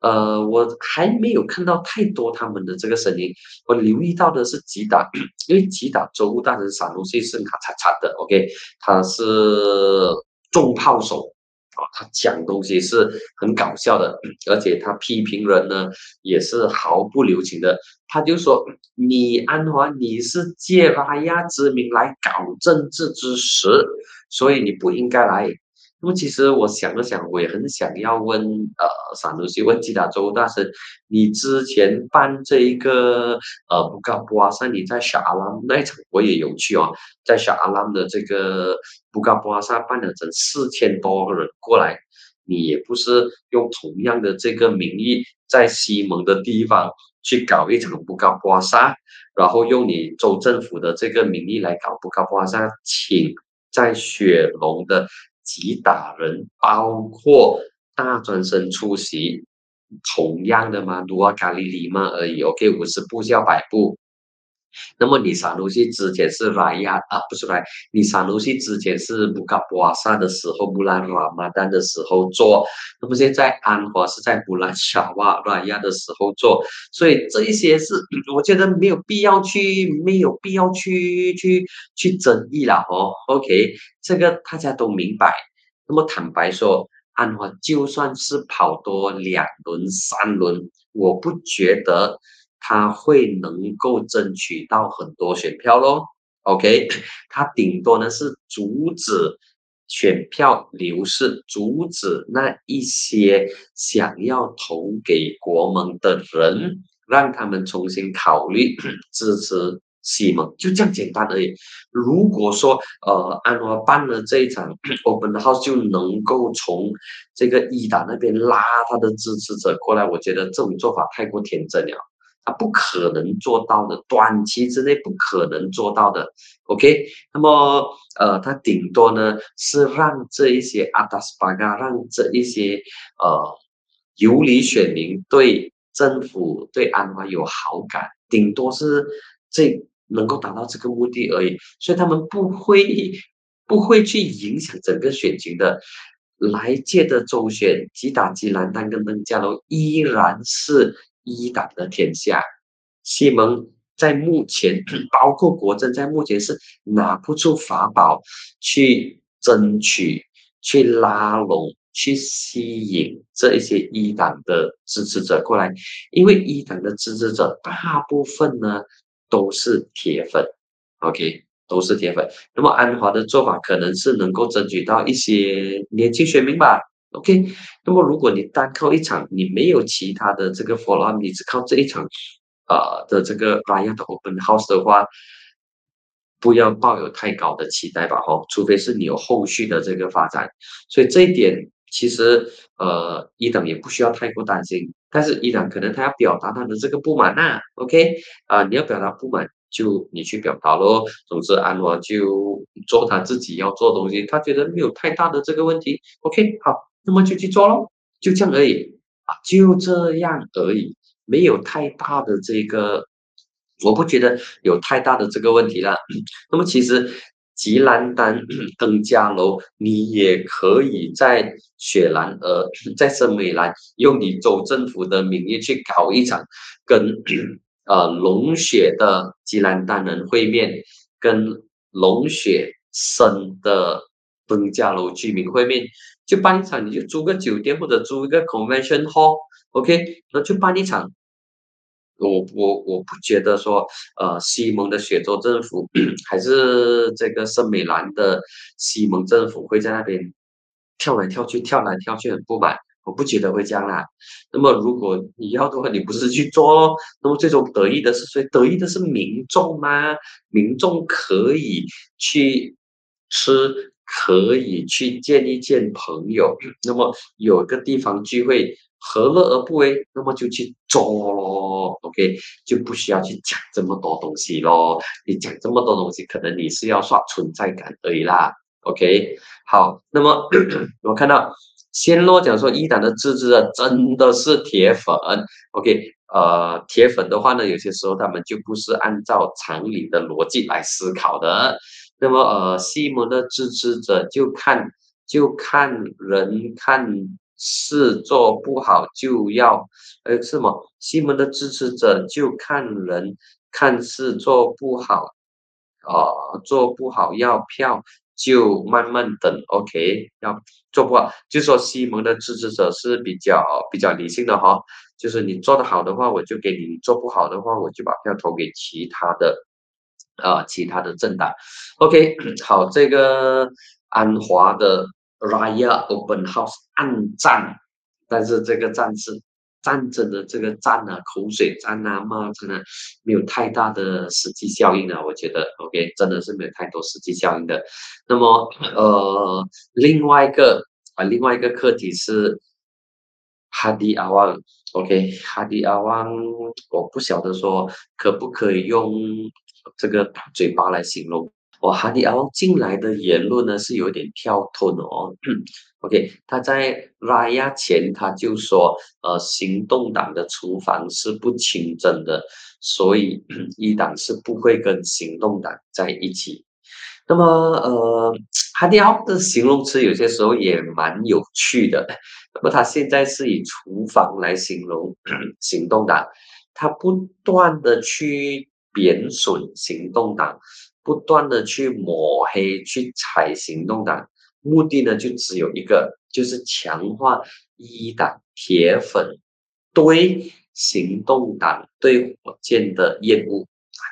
呃，我还没有看到太多他们的这个声音。我留意到的是吉打，<coughs> 因为吉打周大臣萨努西是卡嚓嚓的，OK，他是重炮手。啊，他讲东西是很搞笑的，而且他批评人呢也是毫不留情的。他就说：“你安华，你是借拉亚之名来搞政治之实，所以你不应该来。”那么其实我想了想，我也很想要问，呃，萨努西问吉达州大神，你之前办这一个，呃，布高布阿萨，你在小阿拉那一场我也有去哦，在小阿拉的这个布高布阿萨办了整四千多个人过来，你也不是用同样的这个名义在西蒙的地方去搞一场布高布阿萨，然后用你州政府的这个名义来搞布高布阿萨，请在雪龙的。击打人，包括大专生出席，同样的吗？如啊咖喱里嘛而已。OK，五十步笑百步。那么你萨努西之前是来亚啊，不是来，你萨努西之前是布卡布瓦萨的时候，布兰拉马丹的时候做。那么现在安华是在布兰小瓦拉亚的时候做，所以这一些是我觉得没有必要去，没有必要去去去争议了哦。OK。这个大家都明白。那么坦白说，安华就算是跑多两轮、三轮，我不觉得他会能够争取到很多选票咯。OK，<laughs> 他顶多呢是阻止选票流失，阻止那一些想要投给国盟的人，让他们重新考虑支持。西蒙就这样简单而已。如果说呃安华办了这一场 <coughs> open house 就能够从这个一党那边拉他的支持者过来，我觉得这种做法太过天真了，他不可能做到的，短期之内不可能做到的。OK，那么呃他顶多呢是让这一些阿达斯巴嘎，让这一些呃游离选民对政府对安华有好感，顶多是这。能够达到这个目的而已，所以他们不会不会去影响整个选情的。来届的周选，吉打吉兰丹跟登嘉楼依然是一党的天下。西蒙在目前，包括国政在目前是拿不出法宝去争取、去拉拢、去吸引这一些一党的支持者过来，因为一党的支持者大部分呢。都是铁粉，OK，都是铁粉。那么安华的做法可能是能够争取到一些年轻选民吧，OK。那么如果你单靠一场，你没有其他的这个 follow，up，你只靠这一场，呃的这个 Raya 的 Open House 的话，不要抱有太高的期待吧，哦，除非是你有后续的这个发展。所以这一点其实呃一等也不需要太过担心。但是依然可能他要表达他的这个不满呐，OK 啊，你要表达不满就你去表达咯。总之安华就做他自己要做的东西，他觉得没有太大的这个问题，OK 好，那么就去做咯，就这样而已啊，就这样而已，没有太大的这个，我不觉得有太大的这个问题了。<clears throat> 那么其实。吉兰丹登嘉楼，你也可以在雪兰莪、<clears throat> 在森美兰用你州政府的名义去搞一场跟 <clears throat> 呃龙血的吉兰丹人会面，跟龙血生的登嘉楼居民会面，就办一场，你就租个酒店或者租一个 convention hall，OK，那就办一场。我我我不觉得说，呃，西蒙的雪州政府 <coughs> 还是这个圣美兰的西蒙政府会在那边跳来跳去，跳来跳去很不满。我不觉得会这样啦。那么如果你要的话，你不是去做，那么最终得益的是谁？得益的是民众吗？民众可以去吃，可以去见一见朋友，那么有个地方聚会。何乐而不为？那么就去做咯，OK，就不需要去讲这么多东西咯。你讲这么多东西，可能你是要刷存在感而已啦，OK。好，那么 <coughs> 我看到仙洛讲说，一档的支持者真的是铁粉，OK，呃，铁粉的话呢，有些时候他们就不是按照常理的逻辑来思考的。那么呃，西蒙的支持者就看就看人看。事做不好就要，呃，是吗？西门的支持者就看人，看事做不好，呃，做不好要票就慢慢等，OK？要做不好，就说西蒙的支持者是比较比较理性的哈，就是你做得好的话，我就给你；做不好的话，我就把票投给其他的，呃，其他的政党，OK？<clears throat> 好，这个安华的。Raya Open House 暗战，但是这个战是战争的这个战啊，口水战啊，骂战啊，没有太大的实际效应啊，我觉得 OK，真的是没有太多实际效应的。那么呃，另外一个啊，另外一个课题是哈迪阿旺，OK，哈迪阿旺，我不晓得说可不可以用这个嘴巴来形容。我哈迪奥进来的言论呢是有点跳脱的哦。<clears throat> OK，他在拉亚前他就说，呃，行动党的厨房是不清真的，所以 <clears throat> 一党是不会跟行动党在一起。那么，呃，哈迪奥的形容词有些时候也蛮有趣的。那么他现在是以厨房来形容 <clears throat> 行动党，他不断的去贬损行动党。不断的去抹黑、去踩行动党，目的呢就只有一个，就是强化一党铁粉对行动党对火箭的厌恶，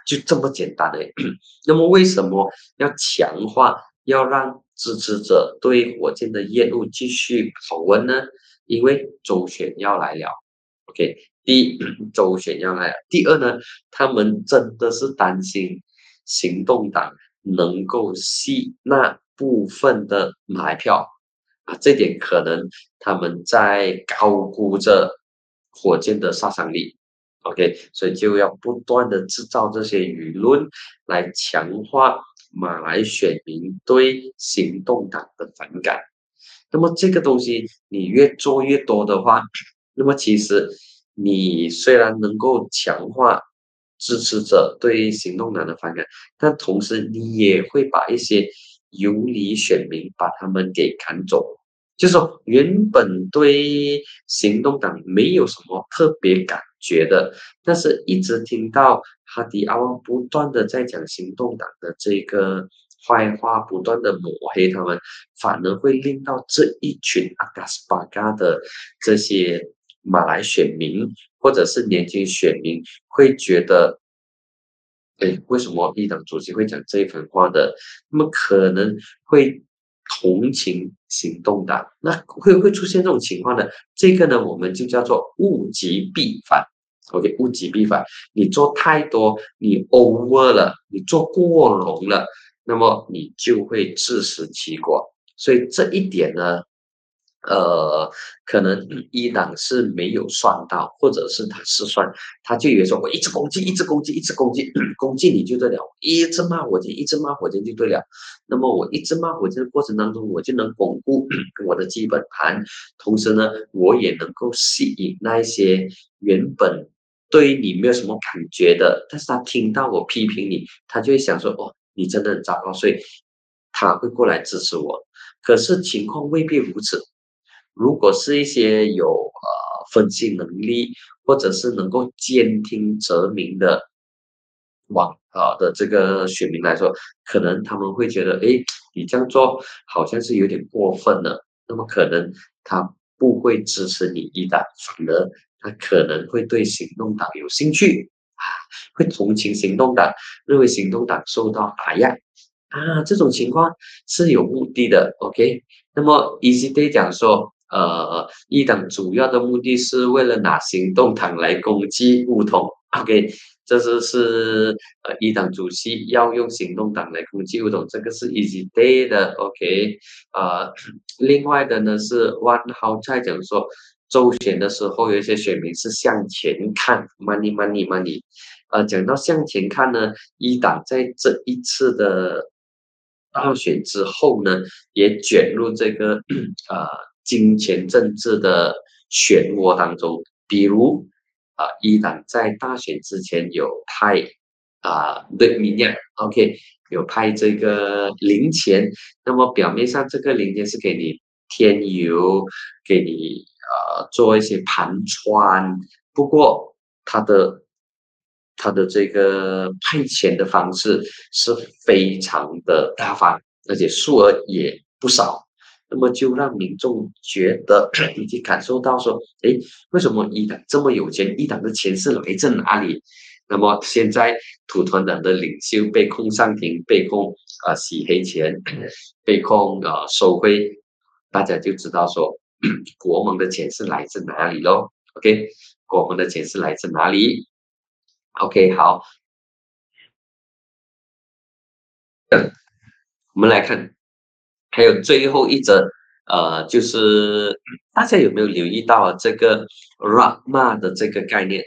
就这么简单的。<coughs> 那么为什么要强化，要让支持者对火箭的厌恶继续保温呢？因为周选要来了。OK，第一周选要来，第二呢，他们真的是担心行动党能够吸纳。部分的买票啊，这点可能他们在高估着火箭的杀伤力。OK，所以就要不断的制造这些舆论来强化马来选民对行动党的反感。那么这个东西你越做越多的话，那么其实你虽然能够强化支持者对行动党的反感，但同时你也会把一些。游离选民把他们给赶走，就是说原本对行动党没有什么特别感觉的，但是一直听到哈迪阿旺不断的在讲行动党的这个坏话，不断的抹黑他们，反而会令到这一群阿嘎斯巴嘎的这些马来选民或者是年轻选民会觉得。哎，为什么一党主席会讲这一番话的？那么可能会同情行动党，那会会出现这种情况的。这个呢，我们就叫做物极必反。OK，物极必反，你做太多，你 over 了，你做过龙了，那么你就会自食其果。所以这一点呢。呃，可能一党是没有算到，或者是他失算，他就以为说我一直攻击，一直攻击，一直攻击，<clears throat> 攻击你就对了，一直骂火箭，一直骂火箭就对了。那么我一直骂火箭的过程当中，我就能巩固 <clears throat> 我的基本盘，同时呢，我也能够吸引那一些原本对于你没有什么感觉的，但是他听到我批评你，他就会想说，哦，你真的很糟糕，所以他会过来支持我。可是情况未必如此。如果是一些有呃分析能力，或者是能够兼听则明的网啊的这个选民来说，可能他们会觉得，哎，你这样做好像是有点过分了。那么可能他不会支持你一党，反而他可能会对行动党有兴趣啊，会同情行动党，认为行动党受到打压啊，这种情况是有目的的。OK，那么 Easy Day 讲说。呃，一党主要的目的是为了拿行动党来攻击乌统，OK，这是是呃一党主席要用行动党来攻击乌统，这个是 easy day 的，OK，呃，另外的呢是 One How 在讲说周选的时候，有一些选民是向前看，money money money，呃，讲到向前看呢，一党在这一次的大选之后呢，也卷入这个呃。金钱政治的漩涡当中，比如啊，一党在大选之前有派啊对民调，OK，有派这个零钱，那么表面上这个零钱是给你添油，给你呃做一些盘穿，不过他的他的这个派钱的方式是非常的大方，而且数额也不少。那么就让民众觉得 <clears throat> 以及感受到说，哎，为什么一党这么有钱？一党的钱是来自哪里？那么现在土团党的领袖被控上庭，被控啊洗黑钱，<clears throat> 被控啊收贿，大家就知道说，<clears throat> 国盟的钱是来自哪里喽？OK，国盟的钱是来自哪里？OK，好，我们来看。还有最后一则，呃，就是大家有没有留意到啊这个 Rama 的这个概念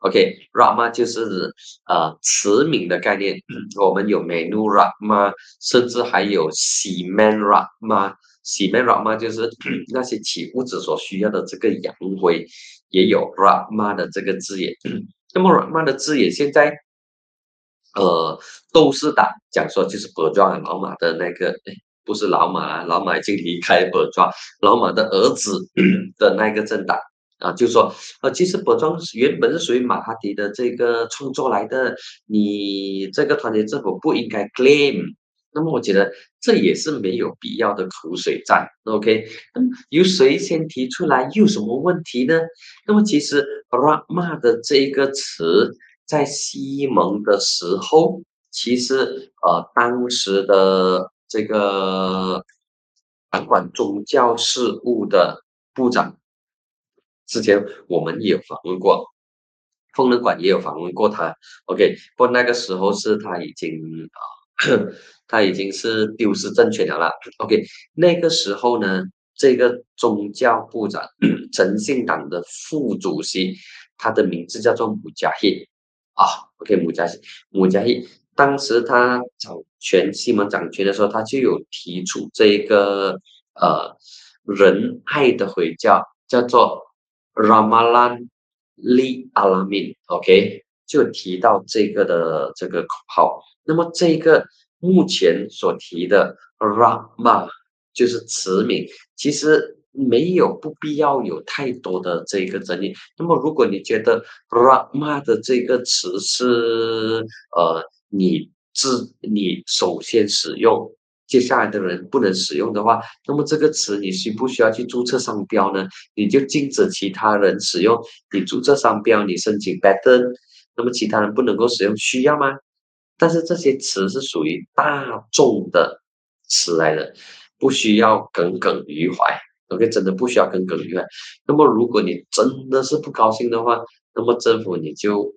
？OK，Rama 就是呃慈悯的概念。我们有 Menu Rama，甚至还有洗 Man Rama，洗 Man Rama 就是那些起物质所需要的这个洋灰，也有 Rama 的这个字眼。那么 Rama 的字眼现在，呃，都是打讲说就是博庄老马的那个。不是老马，老马已经离开博庄，老马的儿子 <clears throat> 的那个政党啊，就说，呃，其实博庄原本是属于马哈迪的这个创作来的，你这个团结政府不应该 claim，那么我觉得这也是没有必要的口水战，OK？那么由谁先提出来有什么问题呢？那么其实 “rama” 的这个词在西蒙的时候，其实呃当时的这个掌管宗教事务的部长，之前我们也访问过，疯人馆也有访问过他，OK？不过那个时候是他已经啊。<clears throat> 他已经是丢失政权了啦。OK，那个时候呢，这个宗教部长，诚信党的副主席，他的名字叫做穆加希啊。OK，穆加希，穆加希，当时他掌权，西蒙掌权的时候，他就有提出这一个呃仁爱的回教，叫做 Ramalan Li Alamin。OK，就提到这个的这个口号。那么这个。目前所提的 Rama 就是词名，其实没有不必要有太多的这个争议。那么，如果你觉得 Rama 的这个词是呃你自你首先使用，接下来的人不能使用的话，那么这个词你需不需要去注册商标呢？你就禁止其他人使用，你注册商标，你申请 patent，那么其他人不能够使用，需要吗？但是这些词是属于大众的词来的，不需要耿耿于怀。OK，真的不需要耿耿于怀。那么，如果你真的是不高兴的话，那么政府你就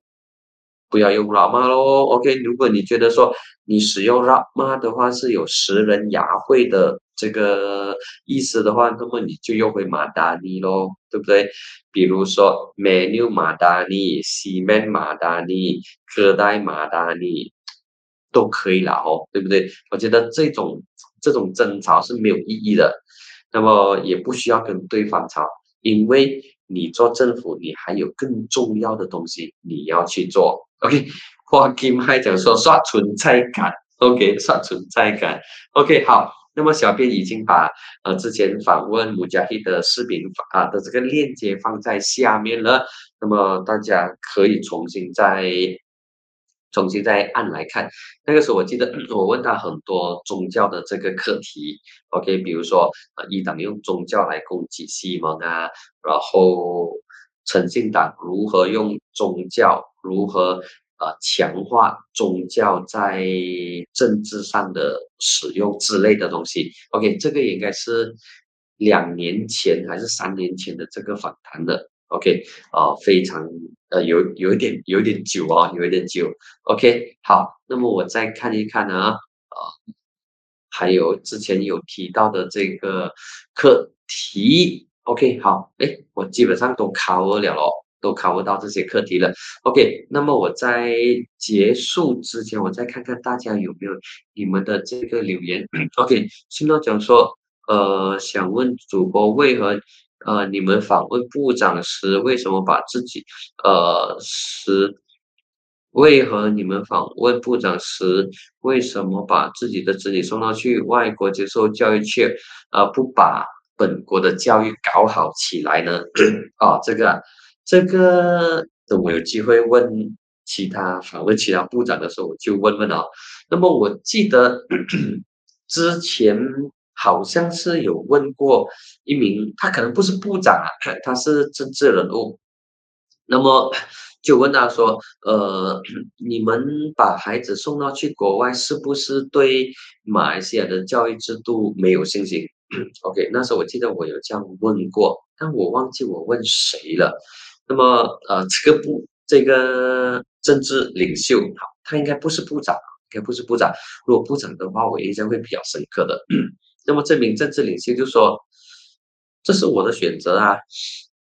不要用 Rama 喽。OK，如果你觉得说你使用 Rama 的话是有食人牙慧的这个意思的话，那么你就用回马达尼喽，对不对？比如说 Menu 马达尼、西门马达尼、科代马达尼。都可以了哦，对不对？我觉得这种这种争吵是没有意义的，那么也不需要跟对方吵，因为你做政府，你还有更重要的东西你要去做。OK，花金还讲说刷存在感，OK，刷存在感，OK，好。那么小编已经把呃之前访问穆加希的视频啊的这个链接放在下面了，那么大家可以重新再。重新再按来看，那个时候我记得我问他很多宗教的这个课题，OK，比如说呃一党用宗教来攻击西蒙啊，然后诚信党如何用宗教，如何呃强化宗教在政治上的使用之类的东西，OK，这个应该是两年前还是三年前的这个访谈的。OK，啊，非常呃，有有一点有一点久啊，有一点久。OK，好，那么我再看一看呢，啊，还有之前有提到的这个课题。OK，好，哎，我基本上都 cover 了咯，都 cover 到这些课题了。OK，那么我在结束之前，我再看看大家有没有你们的这个留言。OK，新到讲说，呃，想问主播为何？呃，你们访问部长时，为什么把自己，呃，是为何你们访问部长时，为什么把自己的子女送到去外国接受教育去，而不把本国的教育搞好起来呢？啊，<clears throat> 这个，这个，等我有机会问其他访问其他部长的时候，我就问问啊。那么我记得之前。好像是有问过一名，他可能不是部长啊，他是政治人物。那么就问他说：“呃，你们把孩子送到去国外，是不是对马来西亚的教育制度没有信心？” <clears throat> OK，那时候我记得我有这样问过，但我忘记我问谁了。那么呃，这个部这个政治领袖，好，他应该不是部长，应该不是部长。如果部长的话，我印象会比较深刻的。<clears throat> 那么这名政治领袖就说：“这是我的选择啊。”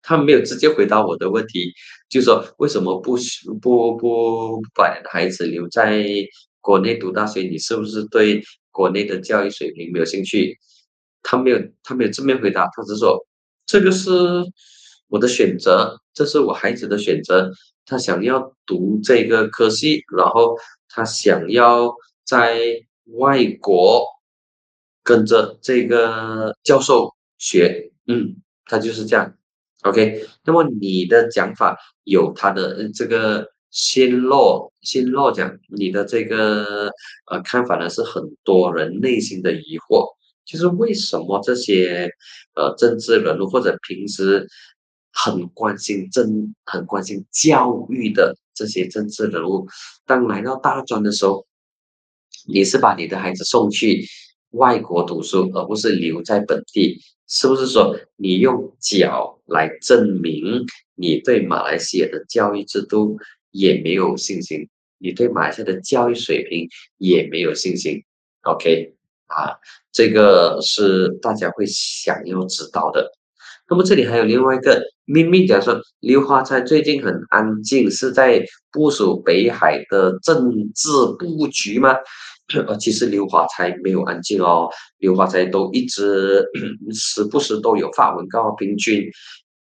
他没有直接回答我的问题，就说为什么不不不把孩子留在国内读大学？你是不是对国内的教育水平没有兴趣？他没有，他没有正面回答，他只说：“这个是我的选择，这是我孩子的选择。他想要读这个科系，然后他想要在外国。”跟着这个教授学，嗯，他就是这样，OK。那么你的讲法有他的这个先落先落讲你的这个呃看法呢，是很多人内心的疑惑，就是为什么这些呃政治人物或者平时很关心政、很关心教育的这些政治人物，当来到大专的时候，你是把你的孩子送去外国读书，而不是留在本地？是不是说你用脚来证明你对马来西亚的教育制度也没有信心，你对马来西亚的教育水平也没有信心？OK，啊，这个是大家会想要知道的。那么这里还有另外一个秘密，假如说刘华才最近很安静，是在部署北海的政治布局吗？呃，其实刘华才没有安静哦，刘华才都一直时不时都有发文告，平均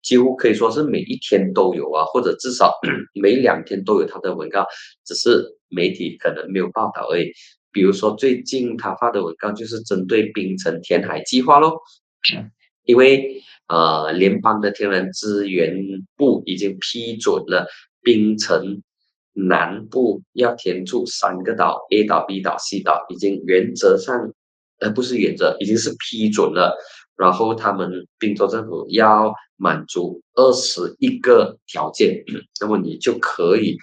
几乎可以说是每一天都有啊，或者至少 <coughs> 每两天都有他的文告，只是媒体可能没有报道而已。比如说最近他发的文告就是针对冰城填海计划咯，因为呃联邦的天然资源部已经批准了冰城。南部要填出三个岛，A 岛、B 岛、C 岛，已经原则上，呃，不是原则，已经是批准了。然后他们滨州政府要满足二十一个条件，那么你就可以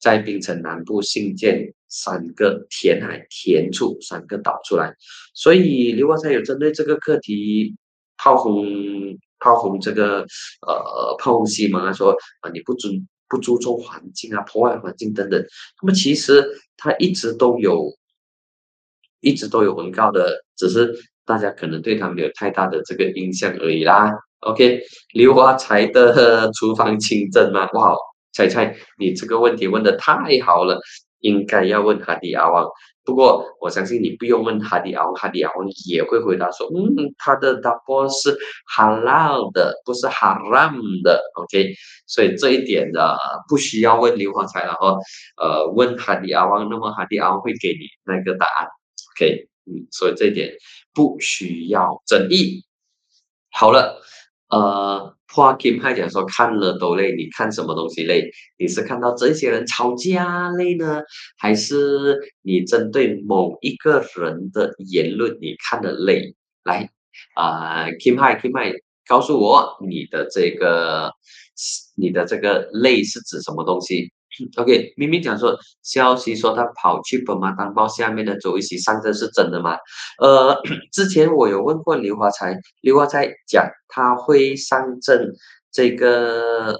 在槟城南部兴建三个填海，填出三个岛出来。所以刘华才有针对这个课题炮轰炮轰这个呃炮轰西蒙啊，说啊你不尊。不注重环境啊，破坏环境等等。那么其实他一直都有，一直都有文告的，只是大家可能对他没有太大的这个印象而已啦。OK，刘华才的厨房清真吗？哇，猜猜你这个问题问的太好了，应该要问哈迪阿旺。不过我相信你不用问哈迪阿旺，哈迪阿旺也会回答说，嗯，他的答案是 halal 的，不是 haram 的，OK，所以这一点的不需要问刘华才了哦，呃，问哈迪阿旺，那么哈迪阿旺会给你那个答案，OK，嗯，所以这一点不需要争议。好了，呃。花 Kim 派讲说看了都累，你看什么东西累？你是看到这些人吵架累呢，还是你针对某一个人的言论你看的累？来，啊，Kim 派 Kim 派，告诉我你的这个你的这个累是指什么东西？OK，明明讲说消息说他跑去本马当报下面的周一席上阵是真的吗？呃，<clears throat> 之前我有问过刘华才，刘华才讲他会上阵，这个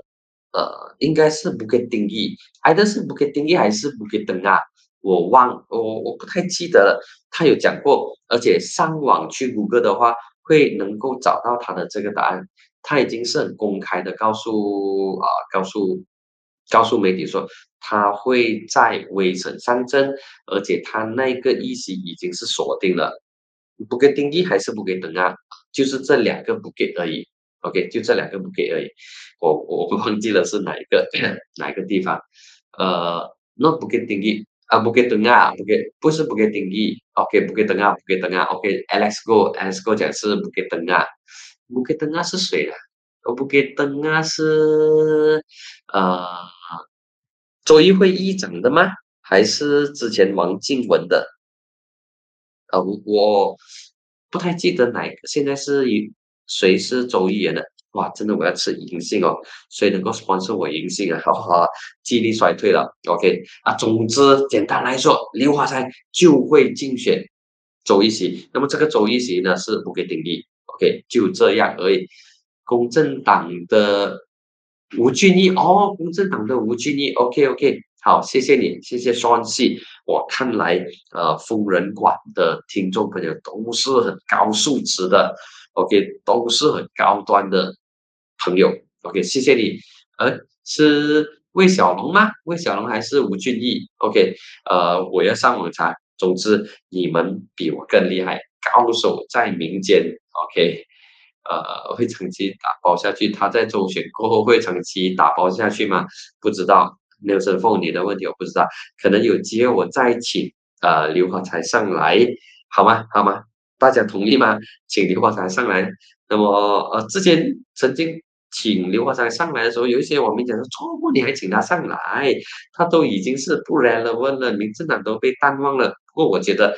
呃应该是不给定义，挨的是不给定义还是不给登啊？我忘我我不太记得了，他有讲过，而且上网去谷歌的话会能够找到他的这个答案，他已经是很公开的告诉啊告诉。告诉媒体说，他会在微城上阵，而且他那个议席已经是锁定了，不给定义还是不给等啊？就是这两个不给而已。OK，就这两个不给而已。我我忘记了是哪一个 <coughs> 哪一个地方。呃，那不给定义啊，不给等啊，不给不是不给定义。OK，不给等啊，不给等啊。OK，Alex Go，Alex Go 讲是不给等啊，不给等啊是谁啊？我不给灯啊，是呃，周一会议长的吗？还是之前王静文的？呃，我不太记得哪个。现在是谁是周议员的？哇，真的我要吃银杏哦，谁能够帮助我银杏啊？<laughs> 哈哈，记忆力衰退了。OK 啊，总之简单来说，刘华才就会竞选周一席。那么这个周一席呢，是不给定义。OK，就这样而已。公正党的吴俊义哦，公正党的吴俊义，OK OK，好，谢谢你，谢谢双喜。我看来，呃，疯人馆的听众朋友都是很高素质的，OK，都是很高端的朋友，OK，谢谢你。呃，是魏小龙吗？魏小龙还是吴俊义？OK，呃，我要上网查。总之，你们比我更厉害，高手在民间，OK。呃，会长期打包下去？他在中选过后会长期打包下去吗？不知道。刘生凤，你的问题我不知道，可能有机会我再请呃刘华才上来，好吗？好吗？大家同意吗？请刘华才上来。那么呃，之前曾经请刘华才上来的时候，有一些网民讲说，错过你还请他上来，他都已经是不 relevant 了，民进党都被淡忘了。不过我觉得，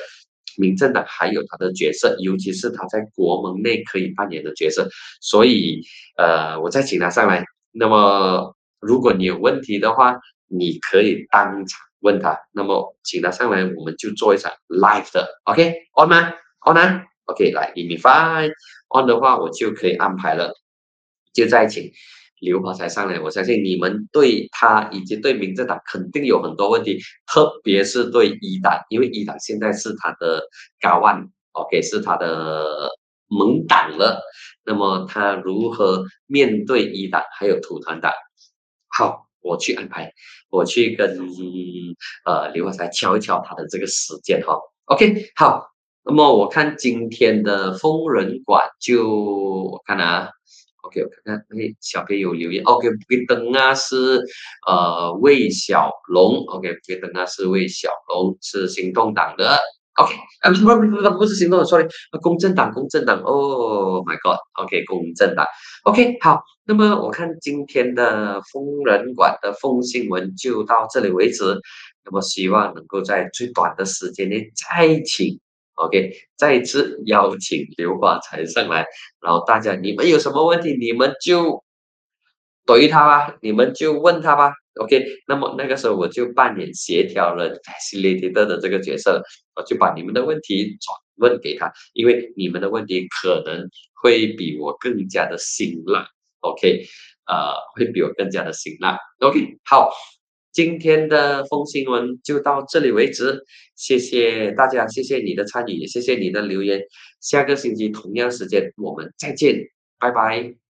民进党还有他的角色，尤其是他在国门内可以扮演的角色，所以呃，我再请他上来。那么如果你有问题的话，你可以当场问他。那么请他上来，我们就做一场 live 的，OK？On 吗？On 啊？OK，来，Give me five，On 的话我就可以安排了。就再请刘华才上来，我相信你们对他以及对民政党肯定有很多问题，特别是对一党，因为一党现在是他的高万，OK，是他的盟党了。那么他如何面对一党还有土团党？好，我去安排，我去跟呃刘华才敲一敲他的这个时间哈。OK，好，那么我看今天的疯人馆就我看啊。OK，我看看，哎，小朋友留言，OK，不给灯啊，是呃魏小龙，OK，不给灯啊，是魏小龙，是行动党的，OK，啊不不不不不是行动，sorry，公正党，公正党，Oh my God，OK，公正党，OK，好，那么我看今天的疯人馆的疯新闻就到这里为止，那么希望能够在最短的时间内再请。OK，再一次邀请刘华才上来，然后大家你们有什么问题，你们就怼他吧，你们就问他吧。OK，那么那个时候我就扮演协调人 facilitator 的这个角色，我就把你们的问题转问给他，因为你们的问题可能会比我更加的辛辣。OK，呃，会比我更加的辛辣。OK，好。今天的风新闻就到这里为止，谢谢大家，谢谢你的参与，也谢谢你的留言。下个星期同样时间我们再见，拜拜。